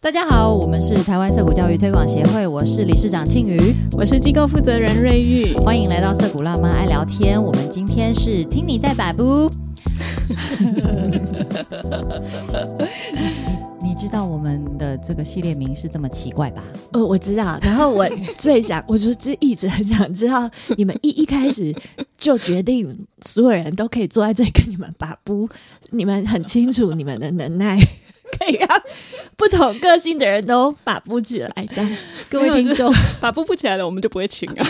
大家好，我们是台湾色谷教育推广协会，我是理事长庆瑜，我是机构负责人瑞玉，欢迎来到色谷辣妈爱聊天。我们今天是听你在摆布？你知道我们的这个系列名是这么奇怪吧？哦，我知道。然后我最想，我就是一直很想知道，你们一一开始就决定所有人都可以坐在这里跟你们把布？你们很清楚你们的能耐。可以让不同个性的人都把不起来，这样各位听众 把不不起来了，我们就不会请啊。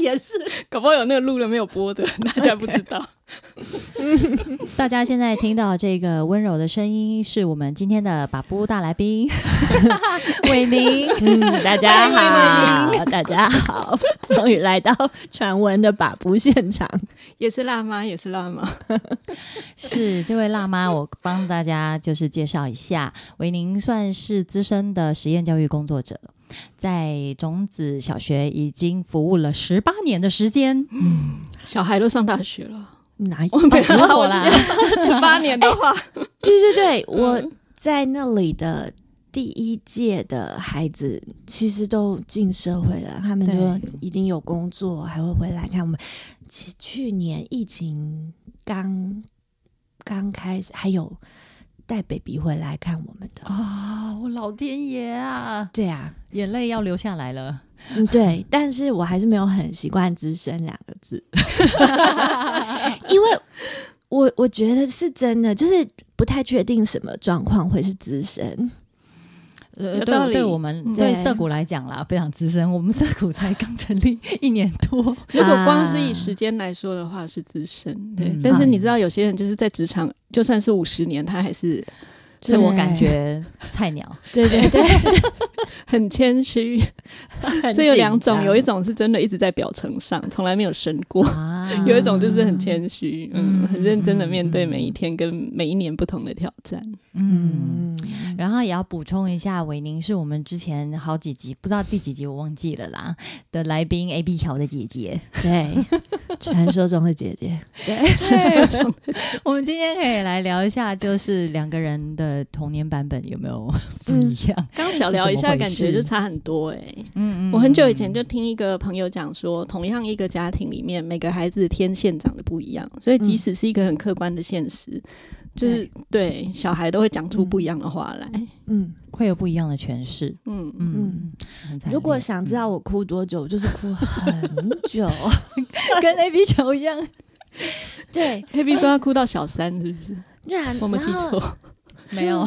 也是，搞不好有那个录了没有播的，大家不知道。大家现在听到这个温柔的声音，是我们今天的把布大来宾 伟宁。嗯，大家好，大家好，终于来到传闻的把布现场，也是辣妈，也是辣妈，是这位辣妈。我帮大家就是介绍一下，伟宁算是资深的实验教育工作者，在种子小学已经服务了十八年的时间。嗯，小孩都上大学了。哪我没有啦，十八年的话，对对对，我在那里的第一届的孩子其实都进社会了，他们就已经有工作，还会回来。看我们。去去年疫情刚刚开始，还有带 baby 回来看我们的啊！我老天爷啊！对啊，眼泪要流下来了。嗯，对，但是我还是没有很习惯“资深”两个字，因为我我觉得是真的，就是不太确定什么状况会是资深。呃，对，对我们对涩谷来讲啦，非常资深。我们涩谷才刚成立 一年多，如果光是以时间来说的话，是资深。对，但是你知道，有些人就是在职场，就算是五十年，他还是。自我感觉菜鸟，对对对，很谦虚。这有两种，有一种是真的一直在表层上，从来没有升过；有一种就是很谦虚，嗯，很认真的面对每一天跟每一年不同的挑战。嗯，然后也要补充一下，伟宁是我们之前好几集，不知道第几集我忘记了啦的来宾，A B 桥的姐姐，对，传说中的姐姐，对，传说中的。我们今天可以来聊一下，就是两个人的。呃，童年版本有没有不一样？刚小聊一下，感觉就差很多哎。嗯嗯，我很久以前就听一个朋友讲说，同样一个家庭里面，每个孩子天线长得不一样，所以即使是一个很客观的现实，就是对小孩都会讲出不一样的话来。嗯，会有不一样的诠释。嗯嗯，如果想知道我哭多久，就是哭很久，跟 A B 球一样。对，A B 说他哭到小三，是不是？我们记错。没有，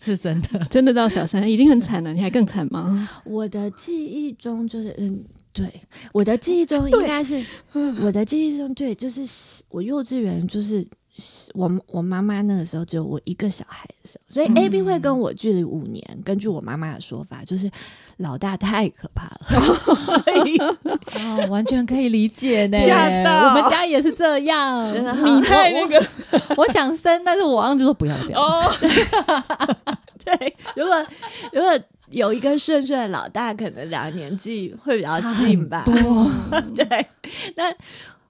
是真的，真的到小三已经很惨了，你还更惨吗？我的记忆中就是，嗯，对，我的记忆中 应该是，我的记忆中对，就是我幼稚园就是。我我妈妈那个时候只有我一个小孩的时候，所以 A B 会跟我距离五年。根据我妈妈的说法，就是老大太可怕了，所以啊，完全可以理解呢。我们家也是这样，真的你太那个，我想生，但是我妈就说不要不要。对，如果如果有一个顺顺的老大，可能两个年纪会比较近吧。对，那。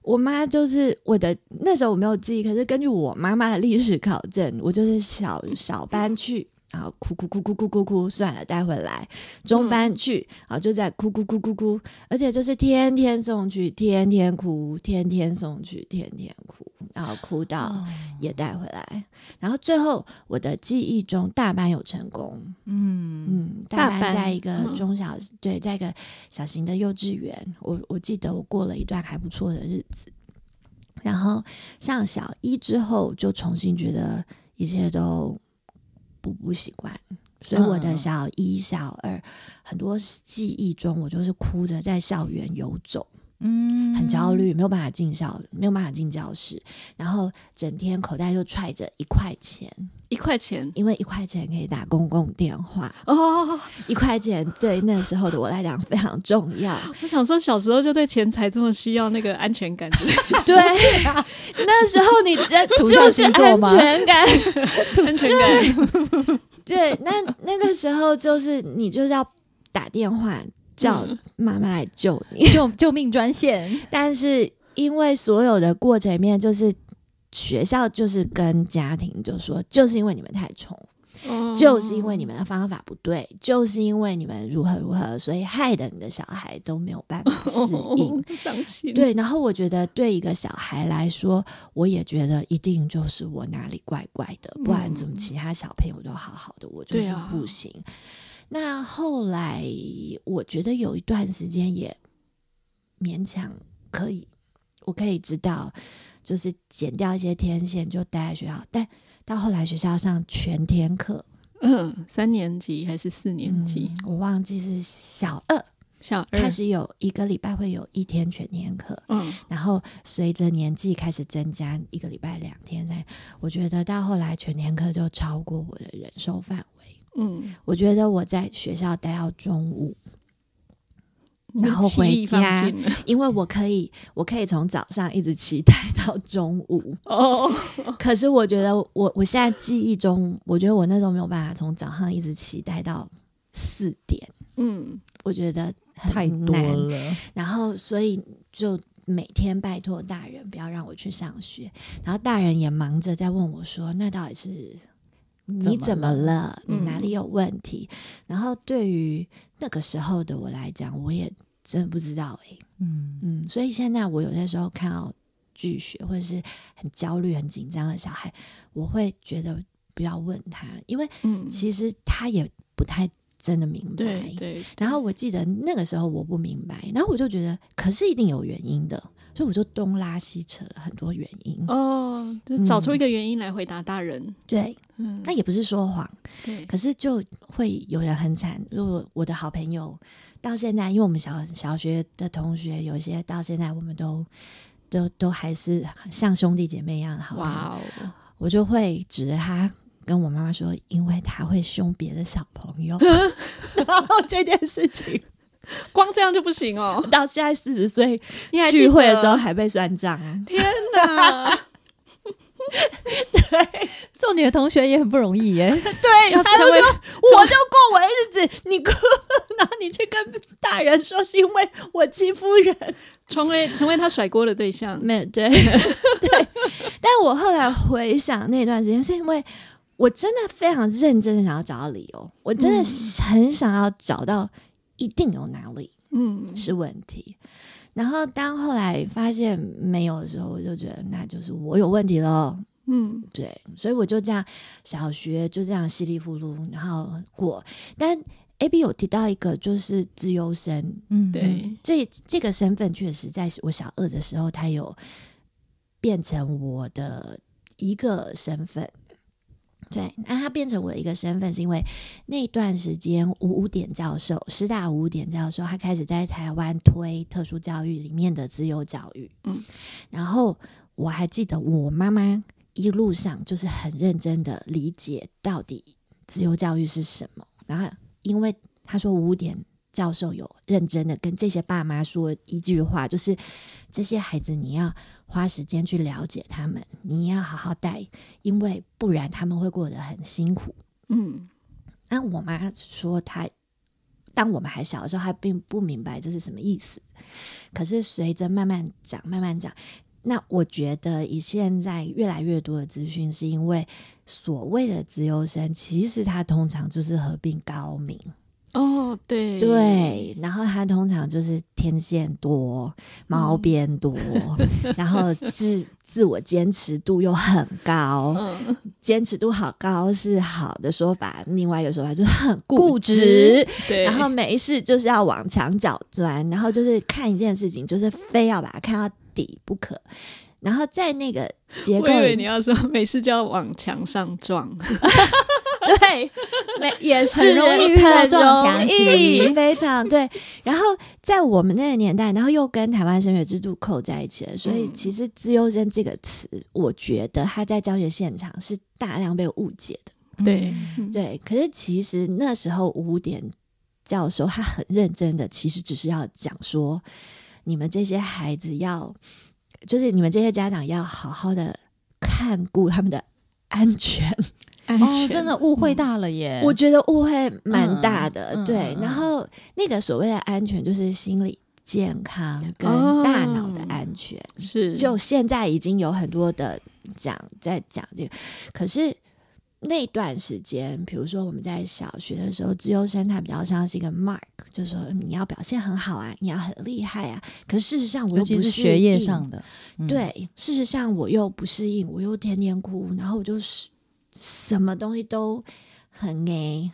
我妈就是我的那时候我没有记忆，可是根据我妈妈的历史考证，我就是小小班去，然后哭哭哭哭哭哭哭，算了带回来；中班去，然后就在哭哭哭哭哭，而且就是天天送去，天天哭，天天送去，天天哭。然后哭到也带回来，然后最后我的记忆中大班有成功，嗯。嗯，大班在一个中小对，在一个小型的幼稚园，我我记得我过了一段还不错的日子，然后上小一之后就重新觉得一切都不不习惯，所以我的小一小二很多记忆中我就是哭着在校园游走。嗯，很焦虑，没有办法进校，没有办法进教室，然后整天口袋就揣着一块钱，一块钱，因为一块钱可以打公共电话哦，一块钱对那时候的我来讲非常重要。我想说，小时候就对钱财这么需要那个安全感，对，那时候你真就是安全感，安全感，对，那那个时候就是你就是要打电话。叫妈妈来救你，救救命专线。但是因为所有的过程里面，就是学校就是跟家庭就说，就是因为你们太宠，就是因为你们的方法不对，就是因为你们如何如何，所以害得你的小孩都没有办法适应。伤心。对，然后我觉得对一个小孩来说，我也觉得一定就是我哪里怪怪的，不然怎么其他小朋友都好好的，我就是不行。那后来我觉得有一段时间也勉强可以，我可以知道，就是减掉一些天线，就待在学校，但。到后来学校上全天课，嗯，三年级还是四年级，我忘记是小二，小二开始有一个礼拜会有一天全天课，嗯，然后随着年纪开始增加，一个礼拜两天三，我觉得到后来全天课就超过我的忍受范围，嗯，我觉得我在学校待到中午。然后回家，因为我可以，我可以从早上一直期待到中午。哦，可是我觉得我我现在记忆中，我觉得我那时候没有办法从早上一直期待到四点。嗯，我觉得太多了。然后，所以就每天拜托大人不要让我去上学。然后大人也忙着在问我说：“那到底是你怎么了？你哪里有问题？”然后对于那个时候的我来讲，我也真的不知道哎，嗯嗯，所以现在我有些时候看到拒学或者是很焦虑、很紧张的小孩，我会觉得不要问他，因为其实他也不太真的明白。对对。然后我记得那个时候我不明白，然后我就觉得，可是一定有原因的，所以我就东拉西扯了很多原因。哦，就找出一个原因来回答大人。对，嗯，那也不是说谎。对，可是就会有人很惨。如果我的好朋友。到现在，因为我们小小学的同学有些，到现在我们都都都还是像兄弟姐妹一样的好。哇哦！我就会指着他跟我妈妈说，因为他会凶别的小朋友。然后这件事情，光这样就不行哦。到现在四十岁，聚会的时候还被算账。天哪！对，做你的同学也很不容易耶。对，他就说我就过我的日子，你过，然后你去跟大人说是因为我欺负人，成为成为他甩锅的对象。没对对，但我后来回想那段时间，是因为我真的非常认真的想要找到理由，我真的很想要找到一定有哪里嗯是问题。然后当后来发现没有的时候，我就觉得那就是我有问题了。嗯，对，所以我就这样小学就这样稀里糊涂，然后过。但 A B 有提到一个就是自优生，嗯，对，这这个身份确实在我小二的时候，他有变成我的一个身份。对，那他变成我的一个身份，是因为那段时间五五点教授，师大五点教授，他开始在台湾推特殊教育里面的自由教育。嗯，然后我还记得我妈妈一路上就是很认真的理解到底自由教育是什么。然后，因为他说吴典教授有认真的跟这些爸妈说一句话，就是这些孩子你要。花时间去了解他们，你要好好带，因为不然他们会过得很辛苦。嗯，那我妈说，她当我们还小的时候，她并不明白这是什么意思。可是随着慢慢讲，慢慢讲，那我觉得以现在越来越多的资讯，是因为所谓的自由生，其实他通常就是合并高明。哦，对。对，然后他通常就是天线多，毛边多，然后自自我坚持度又很高，坚持度好高是好的说法，另外一个说法就是很固执，然后没事就是要往墙角钻，然后就是看一件事情就是非要把它看到底不可，然后在那个结构，我以为你要说没事就要往墙上撞。对，没也是很容易遇到撞墙期，非常对。然后在我们那个年代，然后又跟台湾升学制度扣在一起了，所以其实“自优生”这个词，我觉得他在教学现场是大量被误解的。对对，可是其实那时候五点教授他很认真的，其实只是要讲说，你们这些孩子要，就是你们这些家长要好好的看顾他们的安全。哦，真的误会大了耶！我觉得误会蛮大的，对。然后那个所谓的安全，就是心理健康跟大脑的安全。是，就现在已经有很多的讲在讲这个，可是那段时间，比如说我们在小学的时候，自由生他比较像是一个 mark，就是说你要表现很好啊，你要很厉害啊。可事实上我又不是学业上的，对，事实上我又不适应，我又天天哭，然后我就是什么东西都很诶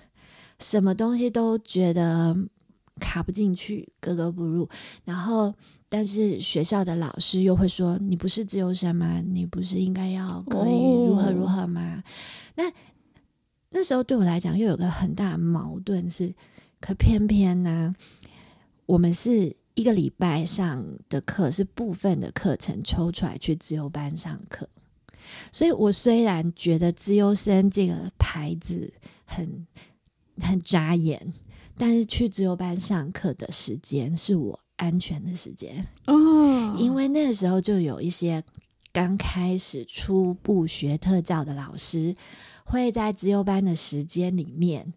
什么东西都觉得卡不进去，格格不入。然后，但是学校的老师又会说：“你不是自由生吗？你不是应该要可以如何如何吗？”那那时候对我来讲，又有个很大的矛盾是，可偏偏呢，我们是一个礼拜上的课是部分的课程抽出来去自由班上课，所以我虽然觉得资优生这个牌子很很扎眼，但是去资优班上课的时间是我安全的时间哦，因为那时候就有一些。刚开始初步学特教的老师，会在资优班的时间里面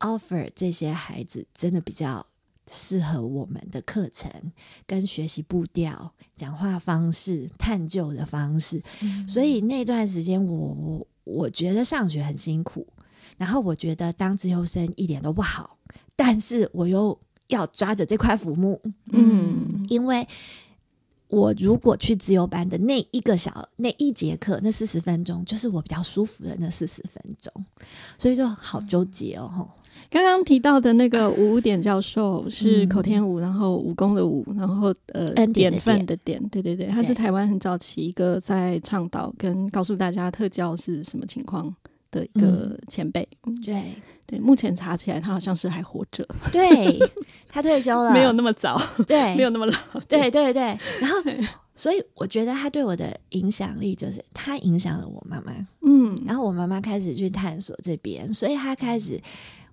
offer 这些孩子真的比较适合我们的课程跟学习步调、讲话方式、探究的方式。所以那段时间，我我我觉得上学很辛苦，然后我觉得当自由生一点都不好，但是我又要抓着这块浮木，嗯，因为。我如果去自由班的那一个小那一节课，那四十分钟就是我比较舒服的那四十分钟，所以就好纠结哦。刚刚提到的那个吴典教授是口天吴，然后武功的武，然后呃典范的典，对对对，他是台湾很早期一个在倡导跟告诉大家特教是什么情况的一个前辈，对。对，目前查起来他好像是还活着。对他退休了，没有那么早，对，没有那么老。对对对，然后所以我觉得他对我的影响力就是他影响了我妈妈。嗯，然后我妈妈开始去探索这边，所以他开始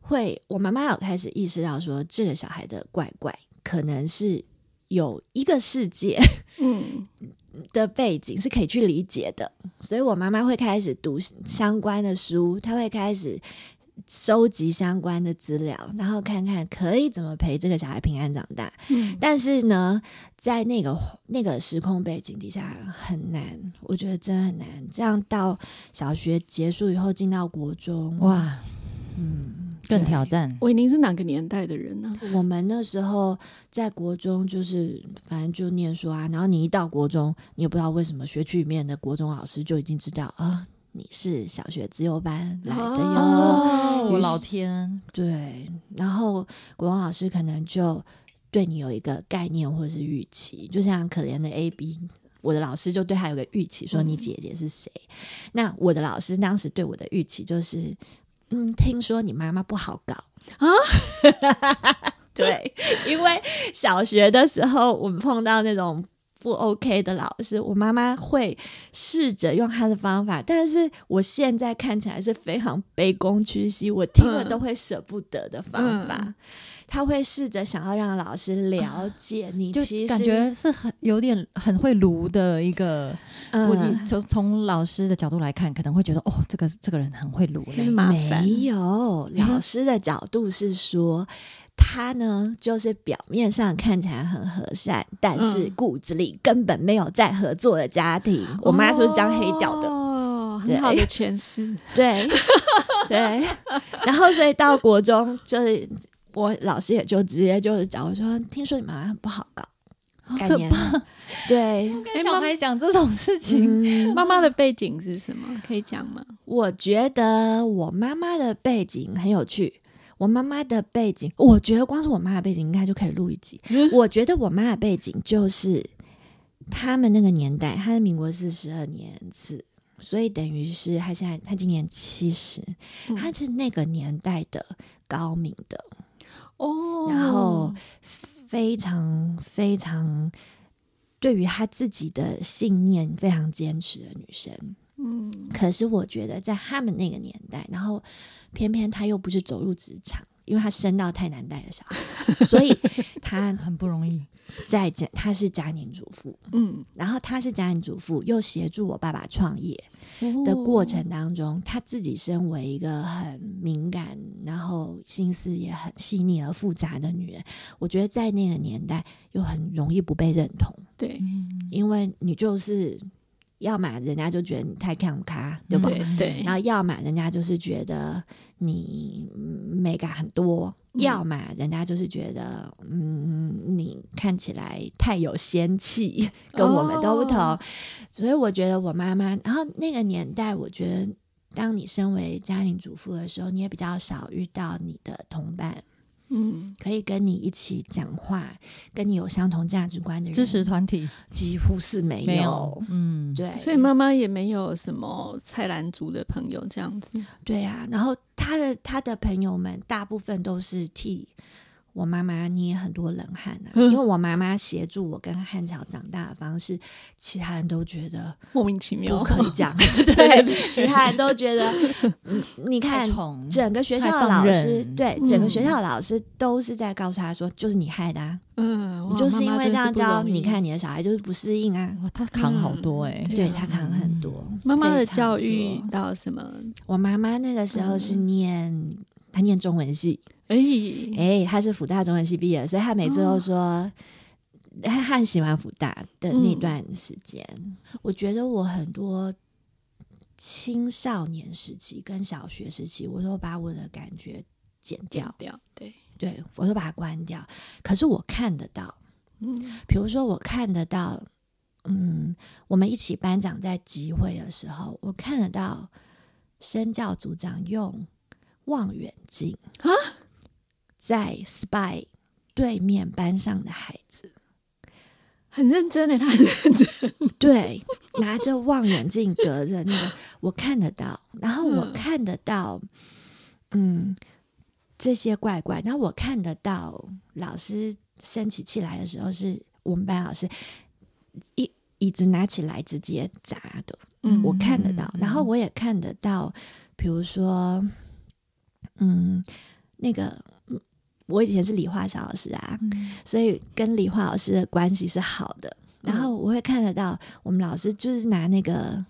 会，我妈妈有开始意识到说，这个小孩的怪怪可能是有一个世界，嗯 的背景是可以去理解的，所以我妈妈会开始读相关的书，她会开始。收集相关的资料，然后看看可以怎么陪这个小孩平安长大。嗯，但是呢，在那个那个时空背景底下很难，我觉得真的很难。这样到小学结束以后进到国中，哇，嗯，更挑战。伟宁是哪个年代的人呢？我们那时候在国中，就是反正就念书啊。然后你一到国中，你也不知道为什么学区里面的国中老师就已经知道啊。你是小学自由班来的哟，我老天，对，然后国文老师可能就对你有一个概念或者是预期，就像可怜的 A B，我的老师就对他有个预期，说你姐姐是谁？那我的老师当时对我的预期就是，嗯，听说你妈妈不好搞啊，对，因为小学的时候我们碰到那种。不 OK 的老师，我妈妈会试着用她的方法，但是我现在看起来是非常卑躬屈膝，我听了都会舍不得的方法。他会试着想要让老师了解你，其实感觉是很有点很会炉的一个。我从从老师的角度来看，可能会觉得哦，这个这个人很会炉，是麻烦。没有，老师的角度是说。他呢，就是表面上看起来很和善，但是骨子里根本没有在合作的家庭。我妈就是这样黑掉的，哦，很好的诠释。对对，然后所以到国中，就是我老师也就直接就是讲我说：“听说你妈妈很不好搞，概念对，跟小孩讲这种事情，妈妈的背景是什么？可以讲吗？我觉得我妈妈的背景很有趣。我妈妈的背景，我觉得光是我妈的背景应该就可以录一集。我觉得我妈的背景就是他们那个年代，她是民国四十二年次，所以等于是她现在她今年七十，她是那个年代的高明的哦，然后非常非常对于她自己的信念非常坚持的女生。嗯，可是我觉得在他们那个年代，然后。偏偏他又不是走入职场，因为他生到太难带的小孩，所以他 很不容易。在家，他是家庭主妇，嗯，然后他是家庭主妇，又协助我爸爸创业的过程当中，他自己身为一个很敏感，然后心思也很细腻而复杂的女人，我觉得在那个年代又很容易不被认同，对，因为你就是要么人家就觉得你太看咖，对吧？对，然后要么人家就是觉得你美感很多，要么人家就是觉得嗯你看起来太有仙气，跟我们都不同。所以我觉得我妈妈，然后那个年代，我觉得当你身为家庭主妇的时候，你也比较少遇到你的同伴。嗯，可以跟你一起讲话，跟你有相同价值观的人，支持团体几乎是没有。嗯，对，所以妈妈也没有什么菜篮族的朋友这样子。对啊，然后他的他的朋友们大部分都是替。我妈妈捏很多冷汗啊，因为我妈妈协助我跟汉桥长大的方式，其他人都觉得 莫名其妙，不可以讲。对，其他人都觉得，你看，整个学校的老师，对，整个学校的老师都是在告诉他说，就是你害的啊，嗯，你就是因为这样教，你看你的小孩就是不适应啊，他扛好多哎，对他扛很多。妈妈的教育到什么？我妈妈那个时候是念，她念中文系。哎哎，他是福大中文系毕业，所以他每次都说他很喜欢福大的那段时间。我觉得我很多青少年时期跟小学时期，我都把我的感觉剪掉掉，对对，我都把它关掉。可是我看得到，嗯，比如说我看得到，嗯，我们一起班长在集会的时候，我看得到身教组长用望远镜啊。在 spy 对面班上的孩子。很认真的，他很认真，对，拿着望远镜隔着那个，我看得到，然后我看得到，嗯，这些怪怪，然后我看得到老师生起气来的时候，是我们班老师一椅子拿起来直接砸的，嗯，我看得到，然后我也看得到，比如说，嗯，那个。我以前是理化小老师啊，所以跟理化老师的关系是好的。然后我会看得到，我们老师就是拿那个。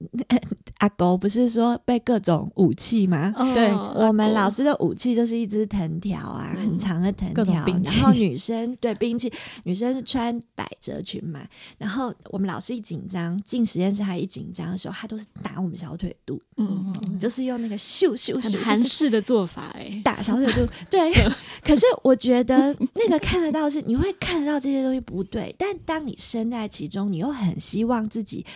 阿狗不是说被各种武器吗？对，我们老师的武器就是一支藤条啊，很长的藤条。然后女生 对兵器，女生是穿百褶裙嘛。然后我们老师一紧张，进实验室还一紧张的时候，他都是打我们小腿肚。嗯，就是用那个咻咻咻，韩式的做法哎，打小腿肚。对，可是我觉得那个看得到是你会看得到这些东西不对，但当你身在其中，你又很希望自己。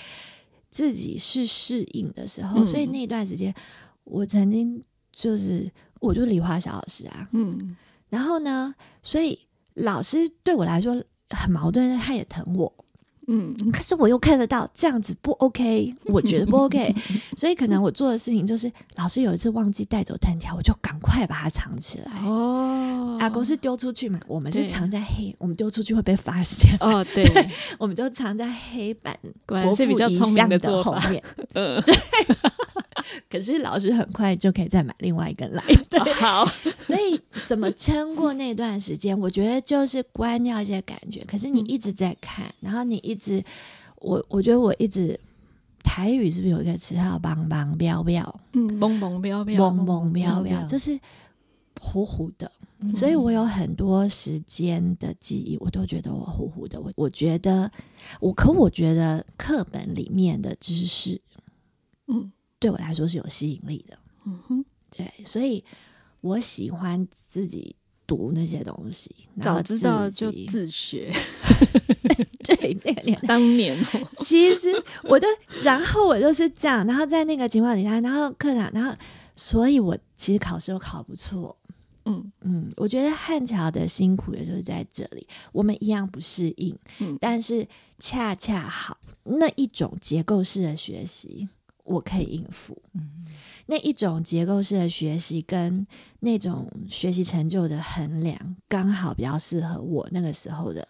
自己是适应的时候，所以那段时间，我曾经就是，我就理化小老师啊，嗯，然后呢，所以老师对我来说很矛盾，他也疼我。嗯，可是我又看得到这样子不 OK，我觉得不 OK，所以可能我做的事情就是，老师有一次忘记带走藤条，我就赶快把它藏起来。哦，阿公是丢出去嘛，我们是藏在黑，我们丢出去会被发现。哦，对，我们就藏在黑板国父遗像的后面。嗯，对。可是老师很快就可以再买另外一根来。好，所以怎么撑过那段时间？我觉得就是关掉一些感觉。可是你一直在看，然后你一直，我我觉得我一直台语是不是有一个词叫“邦邦标标”？嗯，蹦蹦标标，蹦蹦标标，就是糊糊的。所以我有很多时间的记忆，我都觉得我糊糊的。我我觉得我，可我觉得课本里面的知识，嗯。对我来说是有吸引力的，嗯哼，对，所以我喜欢自己读那些东西。早知道就自学，对那个年当年，其实我的，然后我就是这样，然后在那个情况底下，然后课堂，然后，所以我其实考试都考不错，嗯嗯，我觉得汉桥的辛苦也就是在这里，我们一样不适应，嗯，但是恰恰好那一种结构式的学习。我可以应付，嗯那一种结构式的学习跟那种学习成就的衡量，刚好比较适合我那个时候的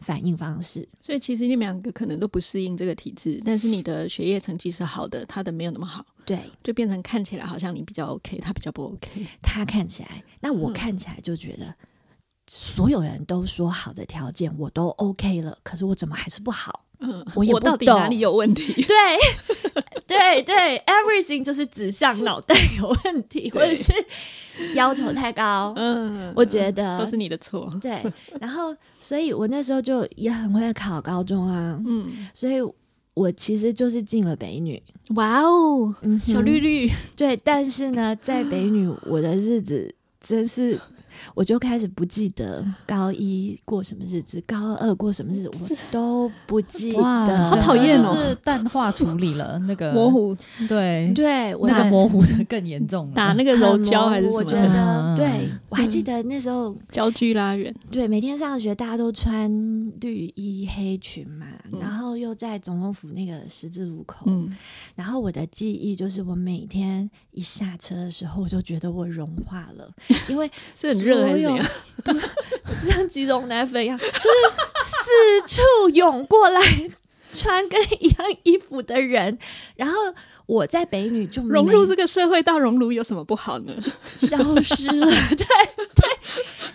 反应方式。所以其实你们两个可能都不适应这个体制，但是你的学业成绩是好的，他的没有那么好，对，就变成看起来好像你比较 OK，他比较不 OK。他看起来，那我看起来就觉得。所有人都说好的条件我都 OK 了，可是我怎么还是不好？嗯，我也不到底哪里有问题？对，对对，everything 就是指向脑袋有问题，或者是要求太高。嗯，我觉得都是你的错。对，然后，所以我那时候就也很会考高中啊。嗯，所以我其实就是进了北女，哇哦，小绿绿，对，但是呢，在北女我的日子真是。我就开始不记得高一过什么日子，高二过什么日子，我都不记得，好讨厌哦！是淡化处理了那个模糊，对 对，那个模糊的更严重，打那个柔胶还是什么？我觉得，对我还记得那时候 焦距拉远，对，每天上学大家都穿绿衣黑裙嘛，然后又在总统府那个十字路口，然后我的记忆就是我每天一下车的时候，我就觉得我融化了，因为 是很热。所有 像吉隆奶粉一样，就是四处涌过来穿跟一样衣服的人，然后我在北女就融入这个社会，到熔炉有什么不好呢？消失了，对对，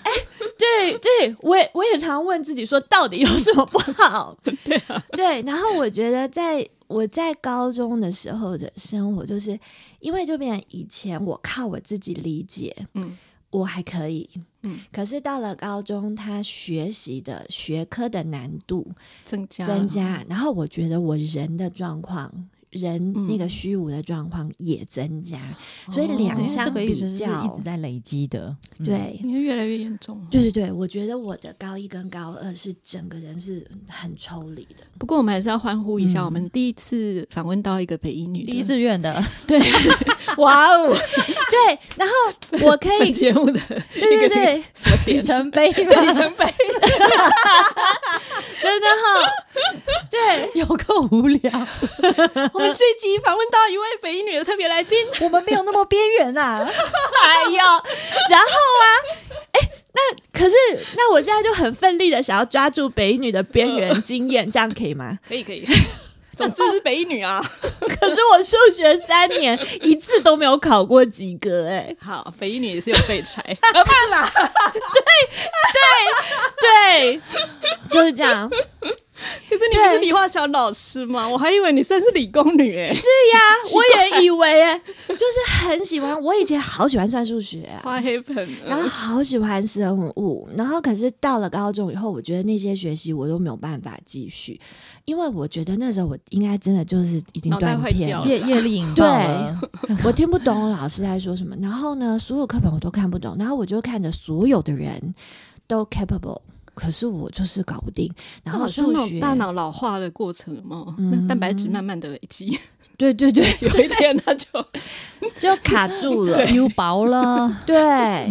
哎，对对，我也我也常问自己说，到底有什么不好？对啊，对。然后我觉得，在我在高中的时候的生活，就是因为就变以前我靠我自己理解，嗯。我还可以，嗯，可是到了高中，他学习的学科的难度增加，增加，然后我觉得我人的状况。人那个虚无的状况也增加，所以两相比较一直在累积的，对，因为越来越严重。对对对，我觉得我的高一跟高二是整个人是很抽离的。不过我们还是要欢呼一下，我们第一次访问到一个北医女，第一志愿的，对，哇哦，对，然后我可以节目的，对对对，什么里程碑，里程碑，真的哈，对，有够无聊。我们这一集访问到一位北一女的特别来宾，我们没有那么边缘呐。哎呦，然后啊，哎，那可是那我现在就很奋力的想要抓住北一女的边缘经验，这样可以吗？可 以可以，总之是北一女啊。可是我数学三年一次都没有考过及格，哎，好，北一女也是有废柴，看嘛，对对对，就是这样。可是你不是理化小老师吗？我还以为你算是理工女哎。是呀，我也以为哎，就是很喜欢。我以前好喜欢算数学啊，画黑盆，然后好喜欢生物，然后可是到了高中以后，我觉得那些学习我都没有办法继续，因为我觉得那时候我应该真的就是已经断片了，业业力引对，我听不懂老师在说什么，然后呢，所有课本我都看不懂，然后我就看着所有的人都 capable。可是我就是搞不定，然后数学大脑老化的过程嘛，那蛋白质慢慢的累积，对对对，有一天它就 就卡住了，又薄了，对，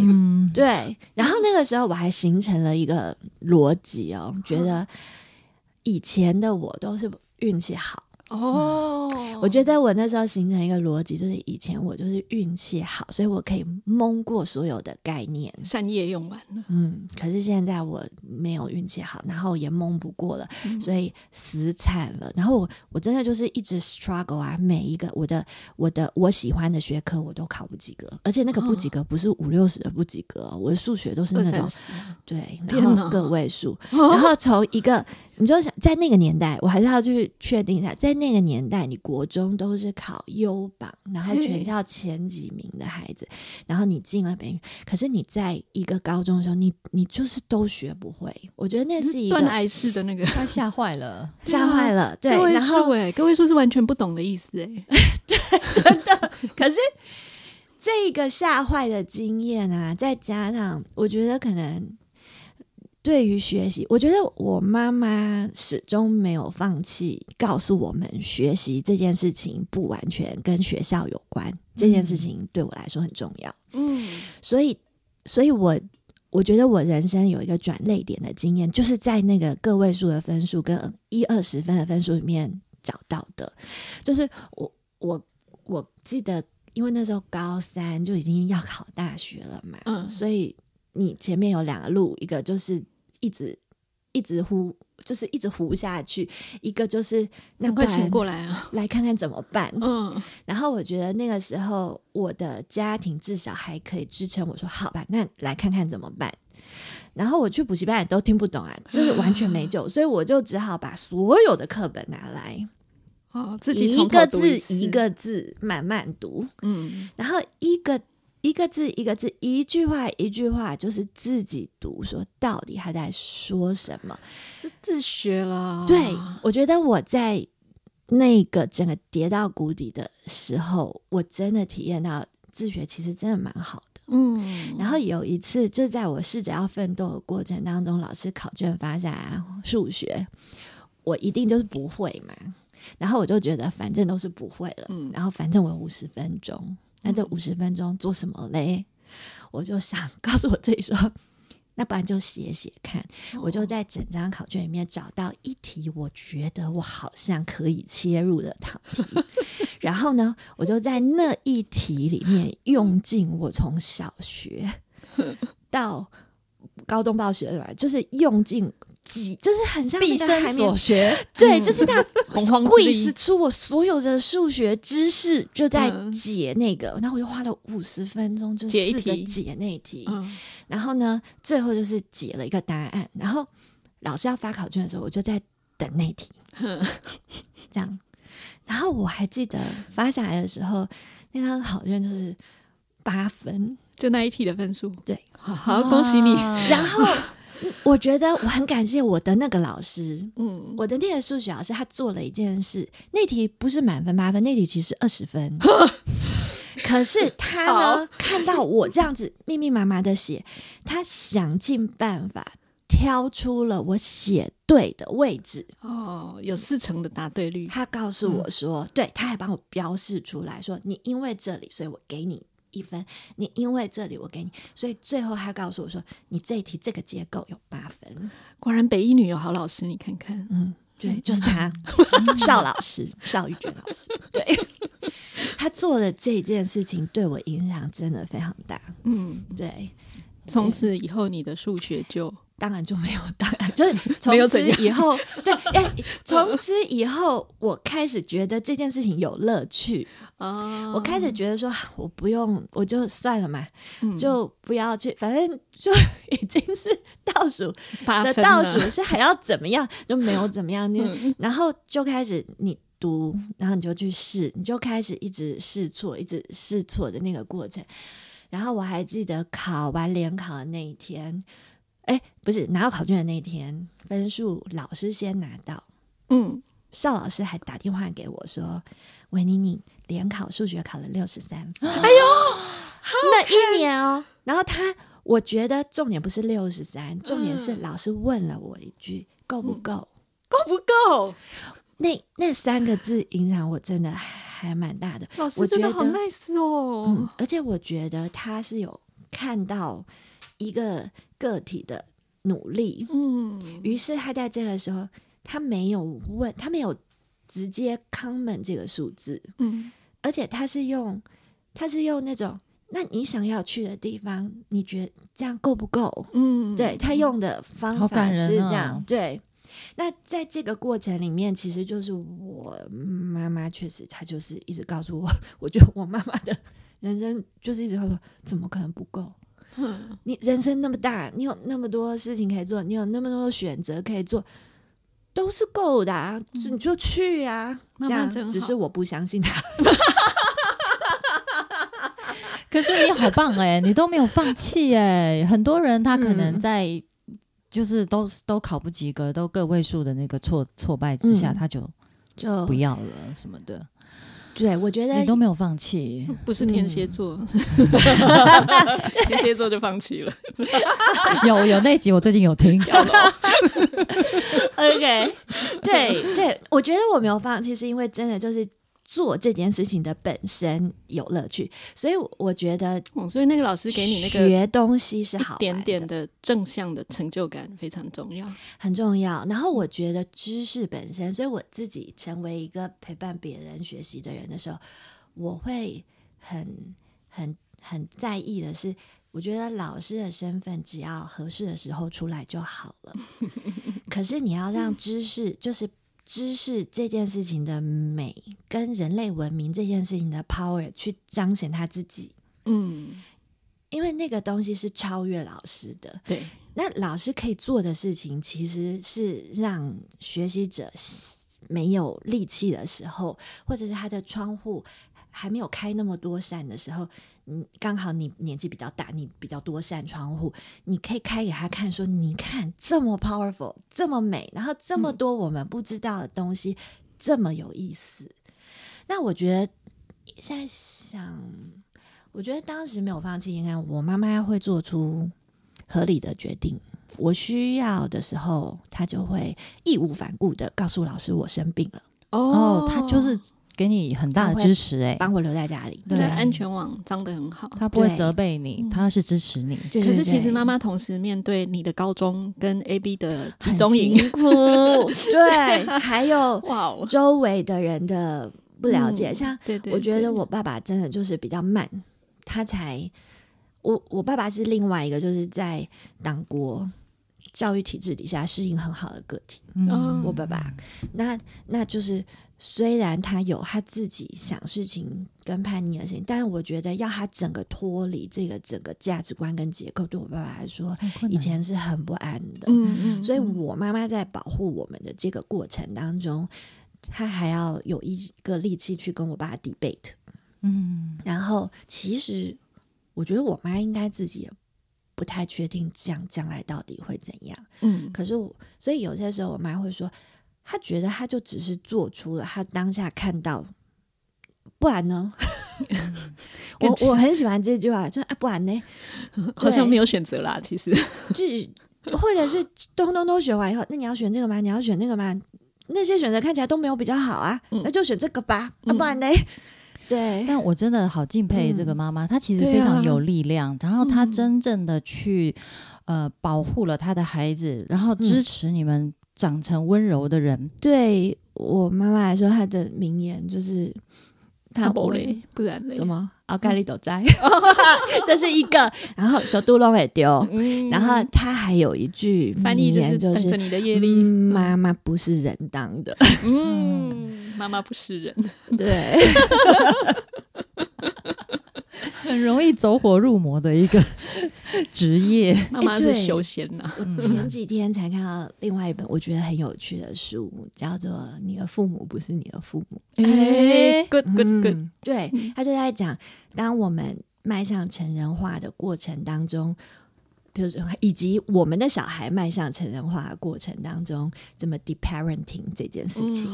嗯。对。然后那个时候我还形成了一个逻辑哦，觉得以前的我都是运气好。哦，我觉得我那时候形成一个逻辑，就是以前我就是运气好，所以我可以蒙过所有的概念，善业用完了。嗯，可是现在我没有运气好，然后也蒙不过了，所以死惨了。然后我我真的就是一直 struggle 啊，每一个我的我的我喜欢的学科我都考不及格，而且那个不及格不是五六十的不及格，我的数学都是那种对，然后个位数，然后从一个。你就想在那个年代，我还是要去确定一下，在那个年代，你国中都是考优榜，然后全校前几名的孩子，然后你进了北语，可是你在一个高中的时候，你你就是都学不会。我觉得那是一个断崖式的那个，他吓坏了，吓坏了。对，然后哎，各位说是完全不懂的意思哎，对，真的。可是这个吓坏的经验啊，再加上我觉得可能。对于学习，我觉得我妈妈始终没有放弃，告诉我们学习这件事情不完全跟学校有关，这件事情对我来说很重要。嗯，所以，所以我我觉得我人生有一个转泪点的经验，就是在那个个位数的分数跟一二十分的分数里面找到的。就是我我我记得，因为那时候高三就已经要考大学了嘛，嗯，所以你前面有两个路，一个就是。一直一直呼，就是一直呼下去。一个就是那快醒过来啊，来看看怎么办。嗯，然后我觉得那个时候我的家庭至少还可以支撑我说好吧，那来看看怎么办。然后我去补习班也都听不懂啊，就是完全没救，所以我就只好把所有的课本拿来，哦，自己一个字一个字慢慢读。嗯，然后一个。一个字一个字，一句话一句话，就是自己读，说到底他在说什么，是自学了。对，我觉得我在那个整个跌到谷底的时候，我真的体验到自学其实真的蛮好的。嗯，然后有一次就在我试着要奋斗的过程当中，老师考卷发下来数学，我一定就是不会嘛。然后我就觉得反正都是不会了，嗯，然后反正我有五十分钟，那这五十分钟做什么嘞？我就想告诉我自己说。那不然就写写看，我就在整张考卷里面找到一题，我觉得我好像可以切入的考题，然后呢，我就在那一题里面用尽我从小学 到高中报学来，就是用尽。几就是很像毕生所学，对，就是他会死出我所有的数学知识，就在解那个，然后我就花了五十分钟就试着解那题，然后呢，最后就是解了一个答案，然后老师要发考卷的时候，我就在等那题，这样，然后我还记得发下来的时候，那张考卷就是八分，就那一题的分数，对，好好，恭喜你，然后。我觉得我很感谢我的那个老师，嗯，我的那个数学老师，他做了一件事，那题不是满分八分，那题其实二十分，可是他呢，看到我这样子密密麻麻的写，他想尽办法挑出了我写对的位置。哦，有四成的答对率。他告诉我说，对，他还帮我标示出来说，你因为这里，所以我给你。一分，你因为这里我给你，所以最后他告诉我说，你这一题这个结构有八分。果然北一女有好老师，你看看，嗯，对，就是他，邵老师，邵玉娟老师，对，他做的这件事情对我影响真的非常大，嗯，对，从此以后你的数学就。当然就没有，当然 就是从此以后，对，哎，从此以后，我开始觉得这件事情有乐趣哦。我开始觉得说，我不用，我就算了嘛，就不要去，反正就已经是倒数 的倒数，是还要怎么样，就没有怎么样。然后就开始你读，然后你就去试，你就开始一直试错，一直试错的那个过程。然后我还记得考完联考的那一天。哎，不是拿到考卷的那一天，分数老师先拿到。嗯，邵老师还打电话给我说：“维尼，你联考数学考了六十三分。”哎呦，那一年哦。然后他，我觉得重点不是六十三，重点是老师问了我一句：“够不够？够不够？”那那三个字影响我真的还蛮大的。老师真的好 nice 哦。嗯，而且我觉得他是有看到一个。个体的努力，嗯，于是他在这个时候，他没有问，他没有直接 comment 这个数字，嗯，而且他是用，他是用那种，那你想要去的地方，你觉得这样够不够？嗯，对他用的方法是这样，对。那在这个过程里面，其实就是我妈妈确实，她就是一直告诉我，我觉得我妈妈的人生就是一直会说，怎么可能不够？你人生那么大，你有那么多事情可以做，你有那么多选择可以做，都是够的啊！你就去啊，这样只是我不相信他。可是你好棒哎，你都没有放弃哎。很多人他可能在就是都都考不及格，都个位数的那个挫挫败之下，他就就不要了什么的。对，我觉得你都没有放弃，不是天蝎座，天蝎座就放弃了。有有那集我最近有听。OK，对对，我觉得我没有放弃，是因为真的就是。做这件事情的本身有乐趣，所以我觉得，所以那个老师给你那个学东西是好点点的正向的成就感非常重要，很重要。然后我觉得知识本身，所以我自己成为一个陪伴别人学习的人的时候，我会很很很在意的是，我觉得老师的身份只要合适的时候出来就好了。可是你要让知识就是。知识这件事情的美，跟人类文明这件事情的 power 去彰显他自己，嗯，因为那个东西是超越老师的。对，那老师可以做的事情，其实是让学习者没有力气的时候，或者是他的窗户还没有开那么多扇的时候。嗯，刚好你年纪比较大，你比较多扇窗户，你可以开给他看，说你看这么 powerful，这么美，然后这么多我们不知道的东西这么有意思。那我觉得现在想，我觉得当时没有放弃，应该我妈妈会做出合理的决定。我需要的时候，她就会义无反顾的告诉老师我生病了。哦，他就是给你很大的支持，哎，帮我留在家里，对，安全网张得很好，他不会责备你，他是支持你。可是其实妈妈同时面对你的高中跟 A B 的集中营，苦，对，还有哇，周围的人的不了解，像我觉得我爸爸真的就是比较慢，他才我我爸爸是另外一个就是在党国。教育体制底下适应很好的个体，嗯，我爸爸，那那就是虽然他有他自己想事情跟叛逆的事情，但是我觉得要他整个脱离这个整个价值观跟结构，对我爸爸来说，以前是很不安的，嗯嗯，所以我妈妈在保护我们的这个过程当中，她还要有一个力气去跟我爸 debate，嗯，然后其实我觉得我妈应该自己也。不太确定将将来到底会怎样，嗯，可是我所以有些时候我妈会说，她觉得他就只是做出了他当下看到，不然呢？我我很喜欢这句话，就啊，不然呢？好像没有选择啦，其实 就或者是东东都选完以后，那你要选这个吗？你要选那个吗？那些选择看起来都没有比较好啊，那就选这个吧，啊，不然呢？对，但我真的好敬佩这个妈妈，她其实非常有力量，然后她真正的去呃保护了她的孩子，然后支持你们长成温柔的人。对我妈妈来说，她的名言就是“她不不然什么奥盖利都在”，这是一个。然后小杜龙也丢，然后他还有一句翻译就是“你的业力，妈妈不是人当的”。嗯。妈妈不是人，对，很容易走火入魔的一个 职业。妈妈是修仙呐。我前几天才看到另外一本我觉得很有趣的书，叫做《你的父母不是你的父母》。哎，good good good，对他就在讲，当我们迈向成人化的过程当中。就是以及我们的小孩迈向成人化的过程当中，怎么 deparenting 这件事情，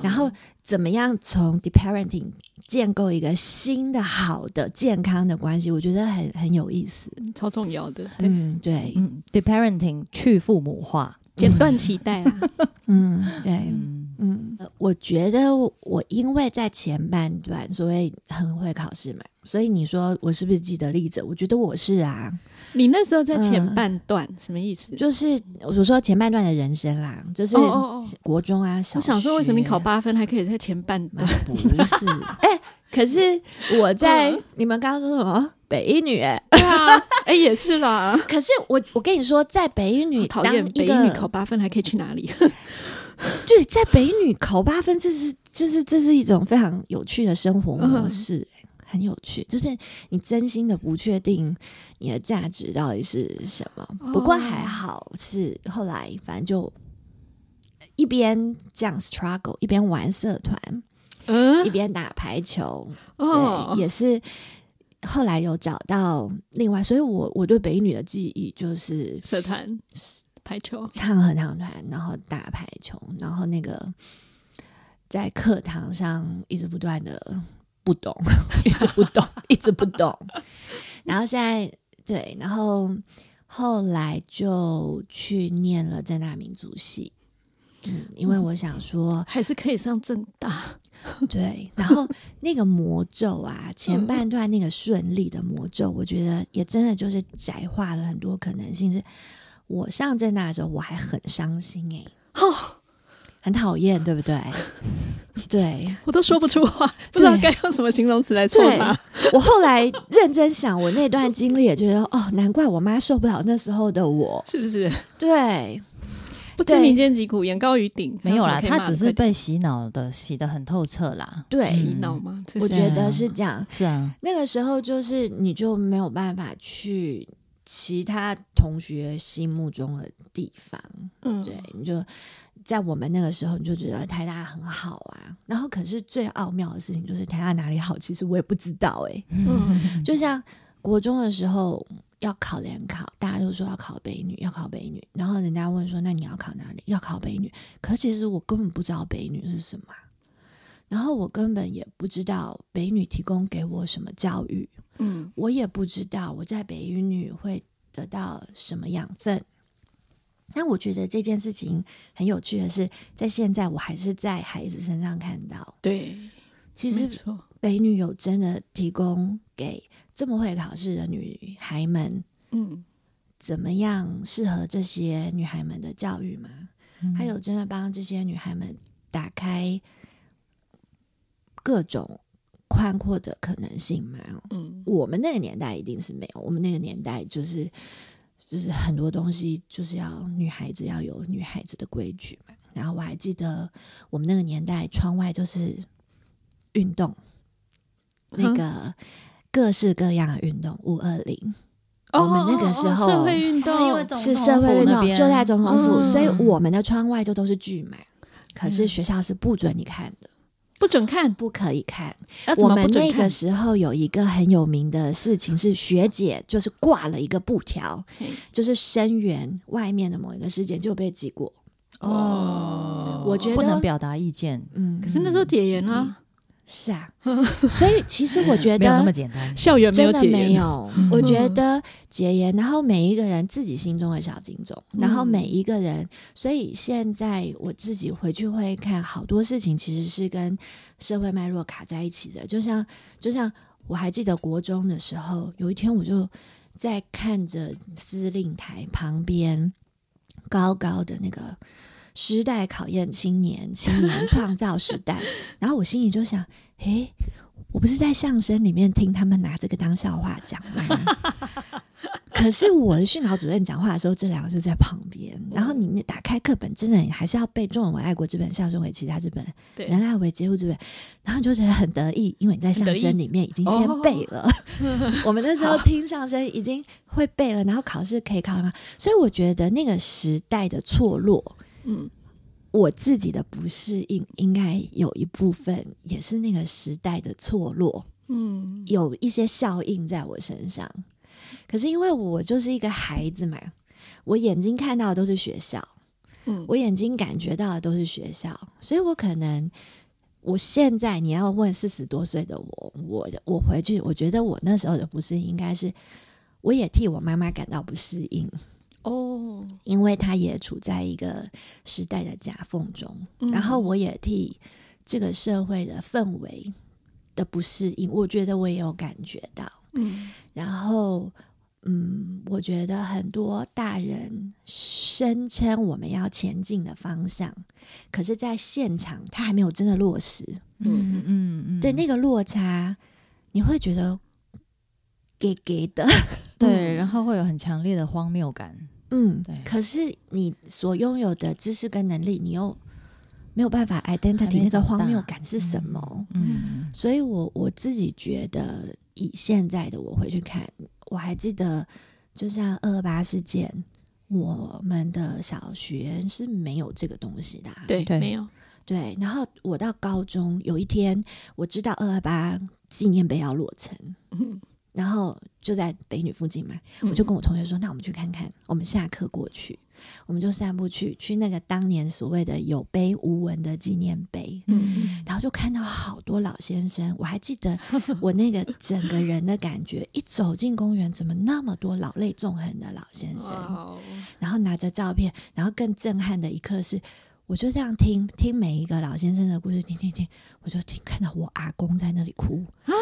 然后怎么样从 deparenting 建构一个新的好的健康的关系，我觉得很很有意思，超重要的。嗯，对，嗯，deparenting 去父母化，剪断脐带啦。嗯，对，嗯，我觉得我因为在前半段所以很会考试嘛，所以你说我是不是记得例子？我觉得我是啊。你那时候在前半段什么意思？就是我说前半段的人生啦，就是国中啊。我想说，为什么你考八分还可以在前半段？不是，哎，可是我在你们刚刚说什么北一女？哎，对啊，哎也是啦。可是我我跟你说，在北一女讨厌北一女考八分还可以去哪里？就是在北一女考八分，这是就是这是一种非常有趣的生活模式。很有趣，就是你真心的不确定你的价值到底是什么。不过还好是后来，反正就一边这样 struggle，一边玩社团，嗯，一边打排球，对，也是后来有找到另外。所以我我对北女的记忆就是社团排球，唱合唱团，然后打排球，然后那个在课堂上一直不断的。不懂，一直不懂，一直不懂。然后现在对，然后后来就去念了正大民族系，嗯，因为我想说还是可以上正大。对，然后那个魔咒啊，前半段那个顺利的魔咒，我觉得也真的就是窄化了很多可能性。是我上正大的时候，我还很伤心哎。很讨厌，对不对？对我都说不出话，不知道该用什么形容词来说他。我后来认真想，我那段经历也觉得，哦，难怪我妈受不了那时候的我，是不是？对，不知民间疾苦，眼高于顶，没有啦，他只是被洗脑的，洗的很透彻啦。对，洗脑吗？我觉得是这样。是啊，那个时候就是你就没有办法去其他同学心目中的地方，嗯，对，你就。在我们那个时候，你就觉得台大很好啊。然后，可是最奥妙的事情就是台大哪里好，其实我也不知道哎。嗯，就像国中的时候要考联考，大家都说要考北女，要考北女。然后人家问说：“那你要考哪里？”要考北女。可其实我根本不知道北女是什么。然后我根本也不知道北女提供给我什么教育，嗯，我也不知道我在北语女会得到什么养分。那我觉得这件事情很有趣的是，在现在我还是在孩子身上看到，对，其实北女有真的提供给这么会考试的女孩们，嗯，怎么样适合这些女孩们的教育吗？还有真的帮这些女孩们打开各种宽阔的可能性吗？嗯，我们那个年代一定是没有，我们那个年代就是就是很多东西就是要女孩子要有女孩子的规矩嘛。然后我还记得我们那个年代窗外就是运动，那个各式各样的运动，五二零。我们那个时候社会运动是社会运动，就在总统府，所以我们的窗外就都是巨满。可是学校是不准你看的，不准看，不可以看。我们那个时候有一个很有名的事情是，学姐就是挂了一个布条，就是声援外面的某一个事件就被记过。哦，我觉得不能表达意见。嗯，可是那时候解严了。是啊，所以其实我觉得没有那么简单，校园没有解没有。我觉得解严，然后每一个人自己心中的小警钟，然后每一个人，所以现在我自己回去会看好多事情，其实是跟社会脉络卡在一起的。就像就像我还记得国中的时候，有一天我就在看着司令台旁边高高的那个。时代考验青年，青年创造时代。然后我心里就想，诶，我不是在相声里面听他们拿这个当笑话讲吗？可是我的训导主任讲话的时候，这两个就在旁边。然后你打开课本，真的还是要背中文为爱国之本，孝顺为其他之本，仁爱为节户之本。然后你就觉得很得意，因为你在相声里面已经先背了。我们那时候听相声已经会背了，然后考试可以考嘛。所以我觉得那个时代的错落。嗯，我自己的不适应，应该有一部分也是那个时代的错落。嗯，有一些效应在我身上。可是因为我就是一个孩子嘛，我眼睛看到的都是学校，嗯，我眼睛感觉到的都是学校，所以我可能我现在你要问四十多岁的我，我我回去，我觉得我那时候的不适应，应该是我也替我妈妈感到不适应。哦，因为他也处在一个时代的夹缝中，然后我也替这个社会的氛围的不适应，我觉得我也有感觉到。嗯，然后嗯，我觉得很多大人声称我们要前进的方向，可是，在现场他还没有真的落实。嗯嗯嗯，对那个落差，你会觉得给给的，对，然后会有很强烈的荒谬感。嗯，对。可是你所拥有的知识跟能力，你又没有办法 identity 那个荒谬感是什么？嗯，所以我我自己觉得，以现在的我回去看，我还记得，就像二二八事件，我们的小学是没有这个东西的，对，没有。对，然后我到高中有一天，我知道二二八纪念碑要落成。然后就在北女附近嘛，我就跟我同学说：“那我们去看看。”我们下课过去，我们就散步去去那个当年所谓的有碑无文的纪念碑。嗯，然后就看到好多老先生。我还记得我那个整个人的感觉，一走进公园，怎么那么多老泪纵横的老先生？然后拿着照片，然后更震撼的一刻是，我就这样听听每一个老先生的故事，听听听，我就听看到我阿公在那里哭啊。